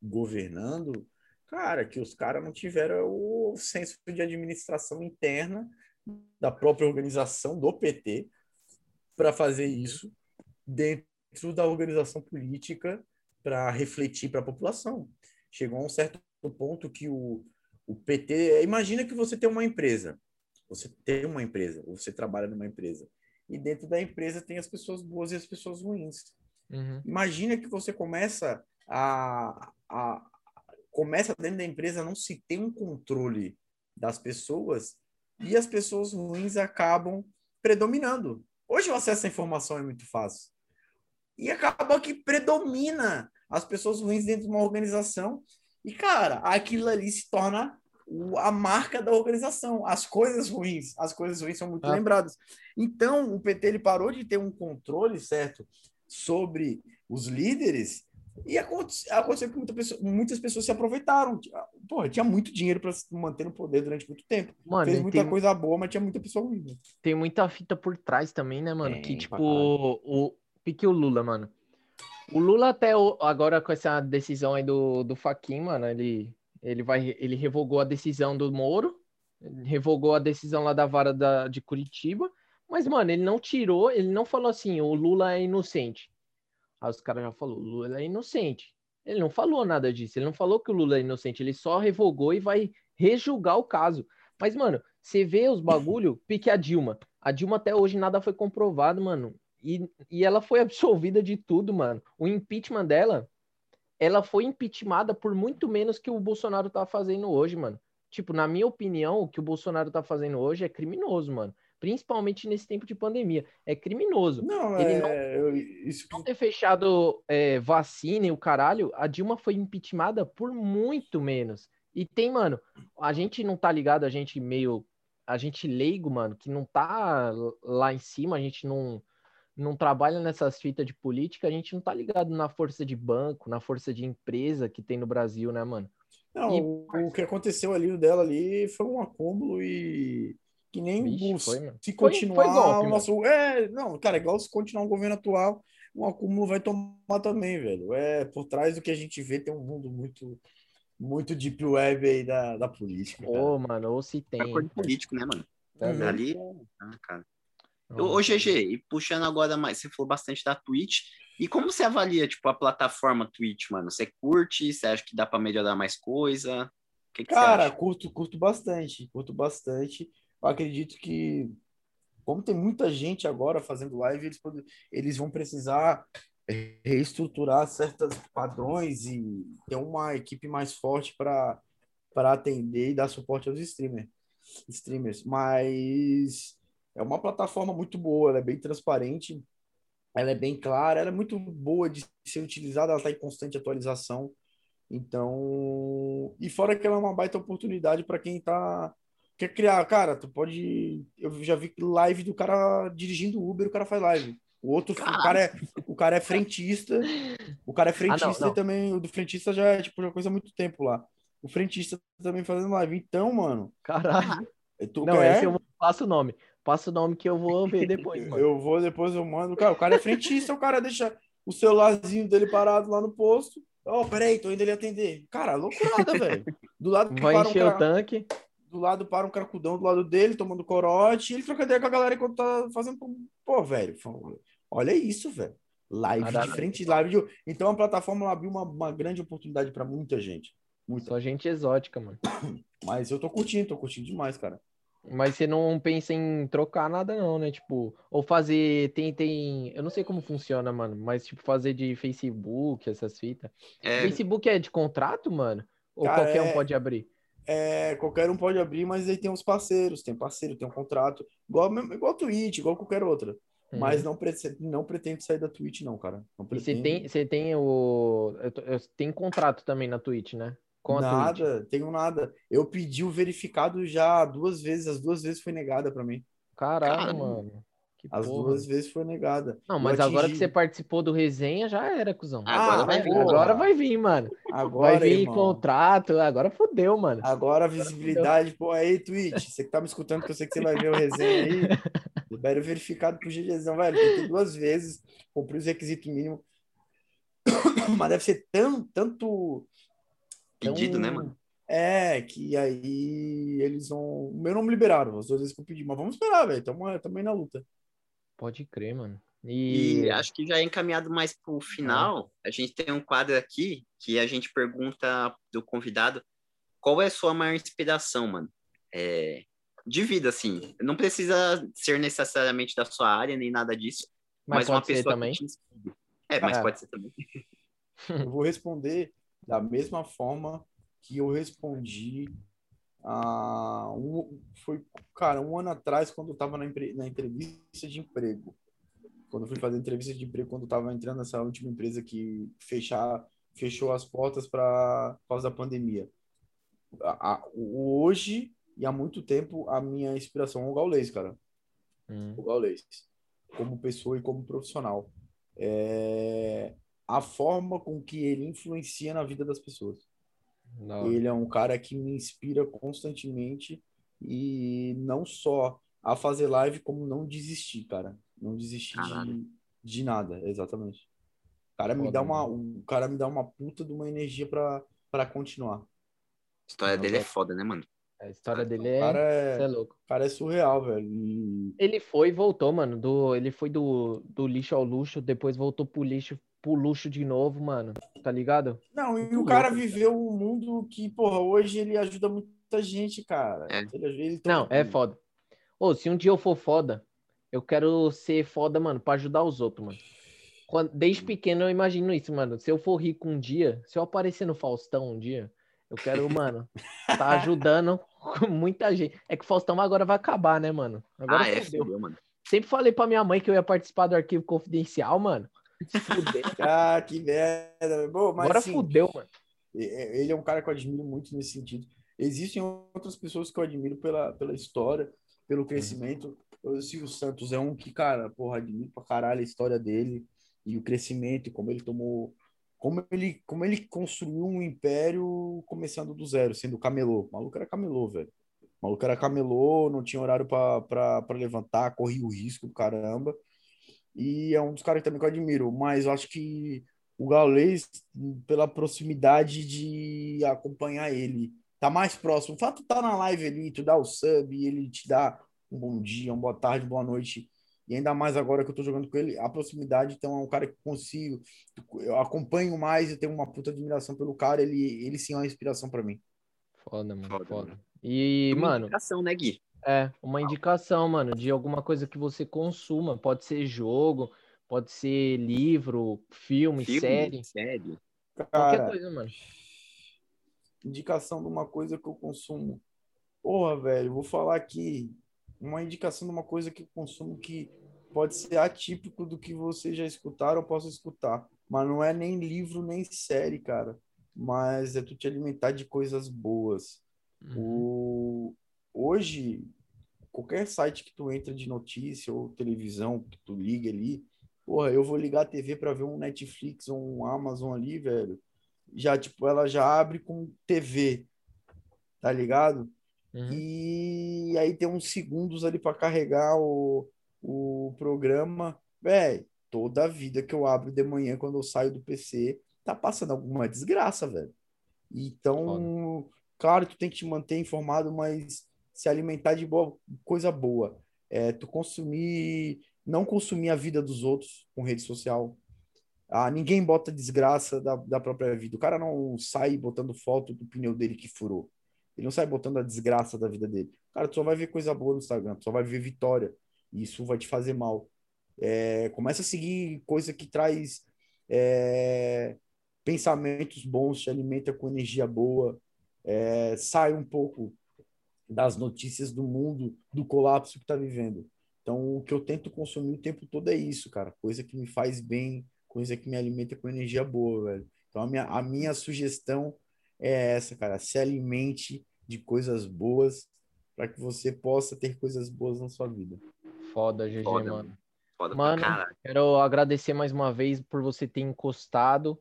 governando, cara, que os caras não tiveram o senso de administração interna da própria organização do PT para fazer isso. dentro da organização política para refletir para a população. Chegou a um certo ponto que o, o PT. Imagina que você tem uma empresa. Você tem uma empresa, ou você trabalha numa empresa. E dentro da empresa tem as pessoas boas e as pessoas ruins. Uhum. Imagina que você começa a, a começa dentro da empresa não se ter um controle das pessoas e as pessoas ruins acabam predominando. Hoje o acesso à informação é muito fácil. E acaba que predomina as pessoas ruins dentro de uma organização. E, cara, aquilo ali se torna a marca da organização. As coisas ruins, as coisas ruins são muito Ah. lembradas. Então, o PT ele parou de ter um controle, certo, sobre os líderes e aconte- aconteceu que muita pessoa- muitas pessoas se aproveitaram. Porra, tinha muito dinheiro para se manter no poder durante muito tempo. Mano, Fez muita tem, coisa boa, mas tinha muita pessoa ruim. né? tem muita fita por trás também, né, mano? Tem, que, tipo, caralho. o, pique o Lula, mano. O Lula até o- agora com essa decisão aí do, do Faquin, mano, ele, ele vai, ele revogou a decisão do Moro, revogou a decisão lá da vara da, de Curitiba, mas, mano, ele não tirou, ele não falou assim, o Lula é inocente. Aí os caras já falaram, o Lula é inocente. Ele não falou nada disso, ele não falou que o Lula é inocente, ele só revogou e vai rejulgar o caso. Mas, mano, você vê os bagulho, pique a Dilma. A Dilma até hoje nada foi comprovado, mano. E, e ela foi absolvida de tudo, mano. O impeachment dela, ela foi impeachmentada por muito menos que o Bolsonaro tá fazendo hoje, mano. Tipo, na minha opinião, o que o Bolsonaro tá fazendo hoje é criminoso, mano. Principalmente nesse tempo de pandemia. É criminoso. Não, Ele é, não- isso Não ter fechado é, vacina e o caralho, a Dilma foi impeachmentada por muito menos. E tem, mano, a gente não tá ligado, a gente meio. A gente leigo, mano, que não tá lá em cima, a gente não, não trabalha nessas fitas de política, a gente não tá ligado na força de banco, na força de empresa que tem no Brasil, né, mano? Não, E- o, o que aconteceu ali o dela ali foi um acúmulo e que nem Vixe, o- foi, se Foi- continuar foi golpe, o nosso é, não, cara, igual se continuar um governo atual, um acúmulo vai tomar também, velho. É, por trás do que a gente vê tem um mundo muito muito deep web aí da, da política. Ô, mano, ou se tem. Acordo político, né, mano? Tá Uhum. vendo? Ali. Ah, cara. Ô, ô, GG, e puxando agora mais, você falou bastante da Twitch. E como você avalia, tipo, a plataforma Twitch, mano? Você curte? Você acha que dá pra melhorar mais coisa? O que, que Cara, você acha? curto, curto bastante, curto bastante. Eu acredito que, como tem muita gente agora fazendo live, eles, eles vão precisar reestruturar certos padrões e ter uma equipe mais forte para atender e dar suporte aos streamers, streamers. Mas é uma plataforma muito boa, ela é bem transparente, ela é bem clara, ela é muito boa de ser utilizada, ela está em constante atualização. Então, e fora que ela é uma baita oportunidade para quem tá quer criar, cara, tu pode, eu já vi live do cara dirigindo Uber, o cara faz live. O outro, o cara é, o cara é frentista, o cara é frentista não. e também o do frentista já é tipo já coisa há muito tempo lá. O frentista também fazendo live. Então, mano, Caralho. tu Não, quer? esse eu vou- passo o nome. Passa o nome que eu vou ver depois, mano. Eu vou, depois eu mando. Cara, o cara é frentista, o cara deixa o celularzinho dele parado lá no posto. Ó, peraí, tô indo ele atender. Cara, loucurada, velho. Do lado que Vai para um encher o cara, tanque. Do lado para um caracudão do lado dele, tomando corote, e ele troca ideia com a galera enquanto tá fazendo. Pô, velho, olha isso, velho. Live de frente, live de. Então a plataforma abriu uma, uma grande oportunidade para muita gente. Muita. Só gente exótica, mano. Mas eu tô curtindo, tô curtindo demais, cara. Mas você não pensa em trocar nada, não, né? Tipo, ou fazer. Tem, tem. Eu não sei como funciona, mano. Mas, tipo, fazer de Facebook, essas fitas. É, Facebook é de contrato, mano? Ou Cara, qualquer um é- pode abrir? É, qualquer um pode abrir, mas aí tem os parceiros, tem parceiro, tem um contrato, igual, igual a Twitch, igual qualquer outra. Mas não, pre não pretendo sair da Twitch, não, cara. Não Uhum. E você tem, você tem o. eu tô- eu- Tem contrato também na Twitch, né? Com a Twitch. nada, tenho nada. Eu pedi o verificado já duas vezes, as duas vezes foi negada pra mim. Caralho, Caralho. mano. Que As porra. duas vezes foi negada. Não, Eu mas agora que você participou do resenha, já era, cuzão. Agora Ah, vai vir. Agora vai vir, mano. Agora, vai vir irmão. contrato, agora fodeu, mano. Agora a visibilidade, pô, aí, Twitch, você que tá me escutando, que eu sei que você vai ver o resenha aí, libera o verificado pro GGzão, velho. Tentei duas vezes, cumpri os requisitos mínimos. Mas deve ser tão, tanto. pedido, tão- né, mano? É, que aí eles vão. O meu não me liberaram, as duas vezes que eu pedi, mas vamos esperar, velho. Tamo, tamo aí na luta. Pode crer, mano. E, E acho que já é encaminhado mais pro final. A gente tem um quadro aqui que a gente pergunta do convidado qual é a sua maior inspiração, mano? É, de vida, assim. Não precisa ser necessariamente da sua área, nem nada disso. mas, Mas, uma pode ser pessoa também. que te. É, mas É. pode ser também. Eu vou responder da mesma forma que eu respondi a um, foi, cara, um ano atrás, quando eu estava na, na entrevista de emprego. Quando eu fui fazer entrevista de emprego, quando eu estava entrando nessa última empresa que fechar, fechou as portas para por causa da pandemia. A- a- hoje e há muito tempo, a minha inspiração é o Gaules, cara Hum, o Gaules, como pessoa e como profissional. É, a forma com que ele influencia na vida das pessoas. Hora. Ele é um cara que me inspira constantemente e não só a fazer live, como não desistir, cara. Não desistir de, de nada, exatamente. O cara me dá uma, o cara me dá uma puta de uma energia pra para continuar. A história Não, dele é foda, né, mano? A história dele O é, é é, louco. o cara é surreal, velho. E Ele foi e voltou, mano. Do, ele foi do, do lixo ao luxo, depois voltou pro lixo, pro luxo de novo, mano. Tá ligado? Não, e Muito o cara viveu um mundo que, porra, hoje ele ajuda muita gente, cara. É. Ele, ele Não, é foda. Ô, se um dia eu for foda, eu quero ser foda, mano, pra ajudar os outros, mano. Quando- desde pequeno eu imagino isso, mano. Se eu for rico um dia, se eu aparecer no Faustão um dia, eu quero, mano, tá ajudando muita gente. É que o Faustão agora vai acabar, né, mano? Agora ah, é, fudeu, mano. Sempre falei pra minha mãe que eu ia participar do arquivo confidencial, mano. Se fuder. Ah, que merda. Bom, mas Agora assim, fudeu, mano. ele é um cara que eu admiro muito nesse sentido. Existem outras pessoas que eu admiro pela, pela história, pelo crescimento. O Silvio Santos é um que, cara, porra, admiro pra caralho a história dele e o crescimento como ele tomou. Como ele, como ele construiu um império começando do zero, sendo camelô. O maluco era camelô, velho. O maluco era camelô, não tinha horário pra levantar, corria o risco do caramba. E é um dos caras também que eu admiro, mas eu acho que o Gaules, pela proximidade de acompanhar ele, tá mais próximo. O fato de tá na live ali, tu dá o sub e ele te dá um bom dia, uma boa tarde, boa noite. E ainda mais agora que eu tô jogando com ele, a proximidade, então é um cara que eu consigo, eu acompanho mais, eu tenho uma puta admiração pelo cara, ele, ele sim é uma inspiração pra mim. Foda, mano. Foda, Foda. mano. E, Uma mano, indicação, né, Gui? É, uma indicação, mano, de alguma coisa que você consuma. Pode ser jogo, pode ser livro, filme, Filme, série, série. qualquer Cara, coisa, mano. indicação de uma coisa que eu consumo. Porra, velho, vou falar aqui uma indicação de uma coisa que eu consumo que pode ser atípico do que vocês já escutaram ou posso escutar, mas não é nem livro nem série, cara. Mas é tu te alimentar de coisas boas. Uhum. O... Hoje, qualquer site que tu entra de notícia ou televisão que tu liga ali, porra, eu vou ligar a TV para ver um Netflix ou um Amazon ali, velho. Já, tipo, ela já abre com TV, tá ligado? Uhum. E aí tem uns segundos ali para carregar o, o programa. Véi, toda a vida que eu abro de manhã quando eu saio do PC, tá passando alguma desgraça, velho. Então, claro, tu tem que te manter informado, mas se alimentar de boa, coisa boa. É, tu consumir, não consumir a vida dos outros com rede social. Ah, ninguém bota desgraça da, da própria vida. O cara não sai botando foto do pneu dele que furou. Ele não sai botando a desgraça da vida dele. Cara, tu só vai ver coisa boa no Instagram, tu só vai ver vitória. E isso vai te fazer mal. É, começa a seguir coisa que traz é, pensamentos bons, te alimenta com energia boa. É, sai um pouco das notícias do mundo, do colapso que tá vivendo. Então, o que eu tento consumir o tempo todo é isso, cara. Coisa que me faz bem, coisa que me alimenta com energia boa, velho. Então, a minha, a minha sugestão é essa, cara. Se alimente de coisas boas para que você possa ter coisas boas na sua vida. Foda, GG, Foda, mano. Foda Mano, pra caralho. Quero agradecer mais uma vez por você ter encostado.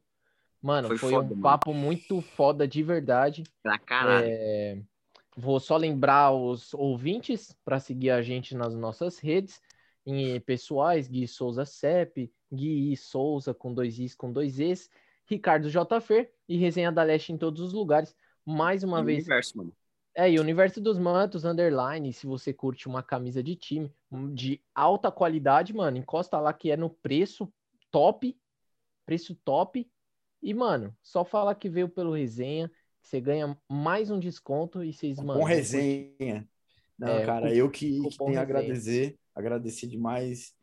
Mano, Foi foi, foda, um mano. papo muito foda de verdade. Pra caralho. É, Vou só lembrar os ouvintes para seguir a gente nas nossas redes em pessoais, Gui Souza CEP, Gui Souza com dois Is, com dois Es, Ricardo J. Fer e Resenha da Leste em todos os lugares. Mais uma E vez, universo, mano. É, e o Universo dos Mantos, underline, se você curte uma camisa de time um, de alta qualidade, mano, encosta lá que é no preço top, preço top. E, mano, só falar que veio pelo resenha, você ganha mais um desconto e vocês, mano. Com resenha. Não, É, cara, eu que, que tenho a agradecer, agradecer demais.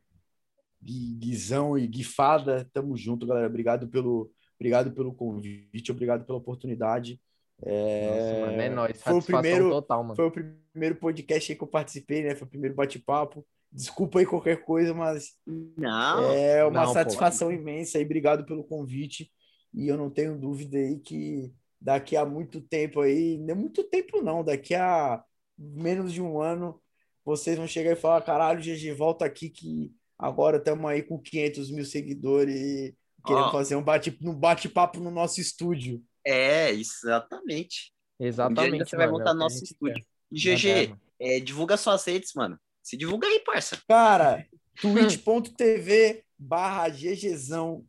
Gui- Guizão e Guifada, tamo junto, galera. Obrigado pelo, obrigado pelo convite, obrigado pela oportunidade. É, Nossa, mano, é nóis. foi o primeiro, total, mano. foi o primeiro podcast aí que eu participei, né? Foi o primeiro bate-papo. Desculpa aí qualquer coisa, mas Não, é uma Não, pô. satisfação imensa e obrigado pelo convite. E eu não tenho dúvida aí que daqui a muito tempo aí, não é muito tempo não, daqui a menos de um ano, vocês vão chegar e falar: caralho, GG, volta aqui que agora estamos aí com 500 mil seguidores e querendo Ó. fazer um bate- um bate-papo no nosso estúdio. é, exatamente. Um Exatamente. ainda você vai voltar é no nosso estúdio. quer. É, GG, mano. é, divulga suas redes, mano. Se divulga aí, parça. Cara, twitch.tv barra GGzão,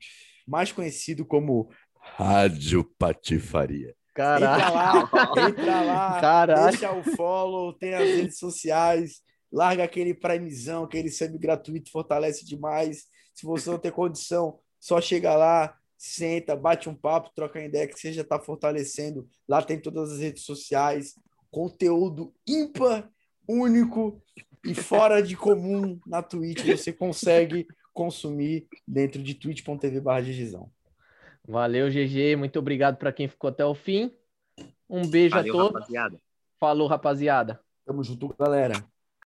mais conhecido como Rádio Patifaria. Caralho. Entra lá, entra lá, Caralho. deixa o follow, tem as redes sociais, larga aquele primezão, aquele sub gratuito, fortalece demais. Se você não tem condição, só chega lá, senta, bate um papo, troca ideia, que você já está fortalecendo. Lá tem todas as redes sociais, conteúdo ímpar, único e fora de comum na Twitch. Você consegue consumir dentro de twitch.tv barra. Valeu, GG. Muito obrigado para quem ficou até o fim. Um beijo Valeu, a todos. rapaziada. Falou, rapaziada. Tamo junto, galera.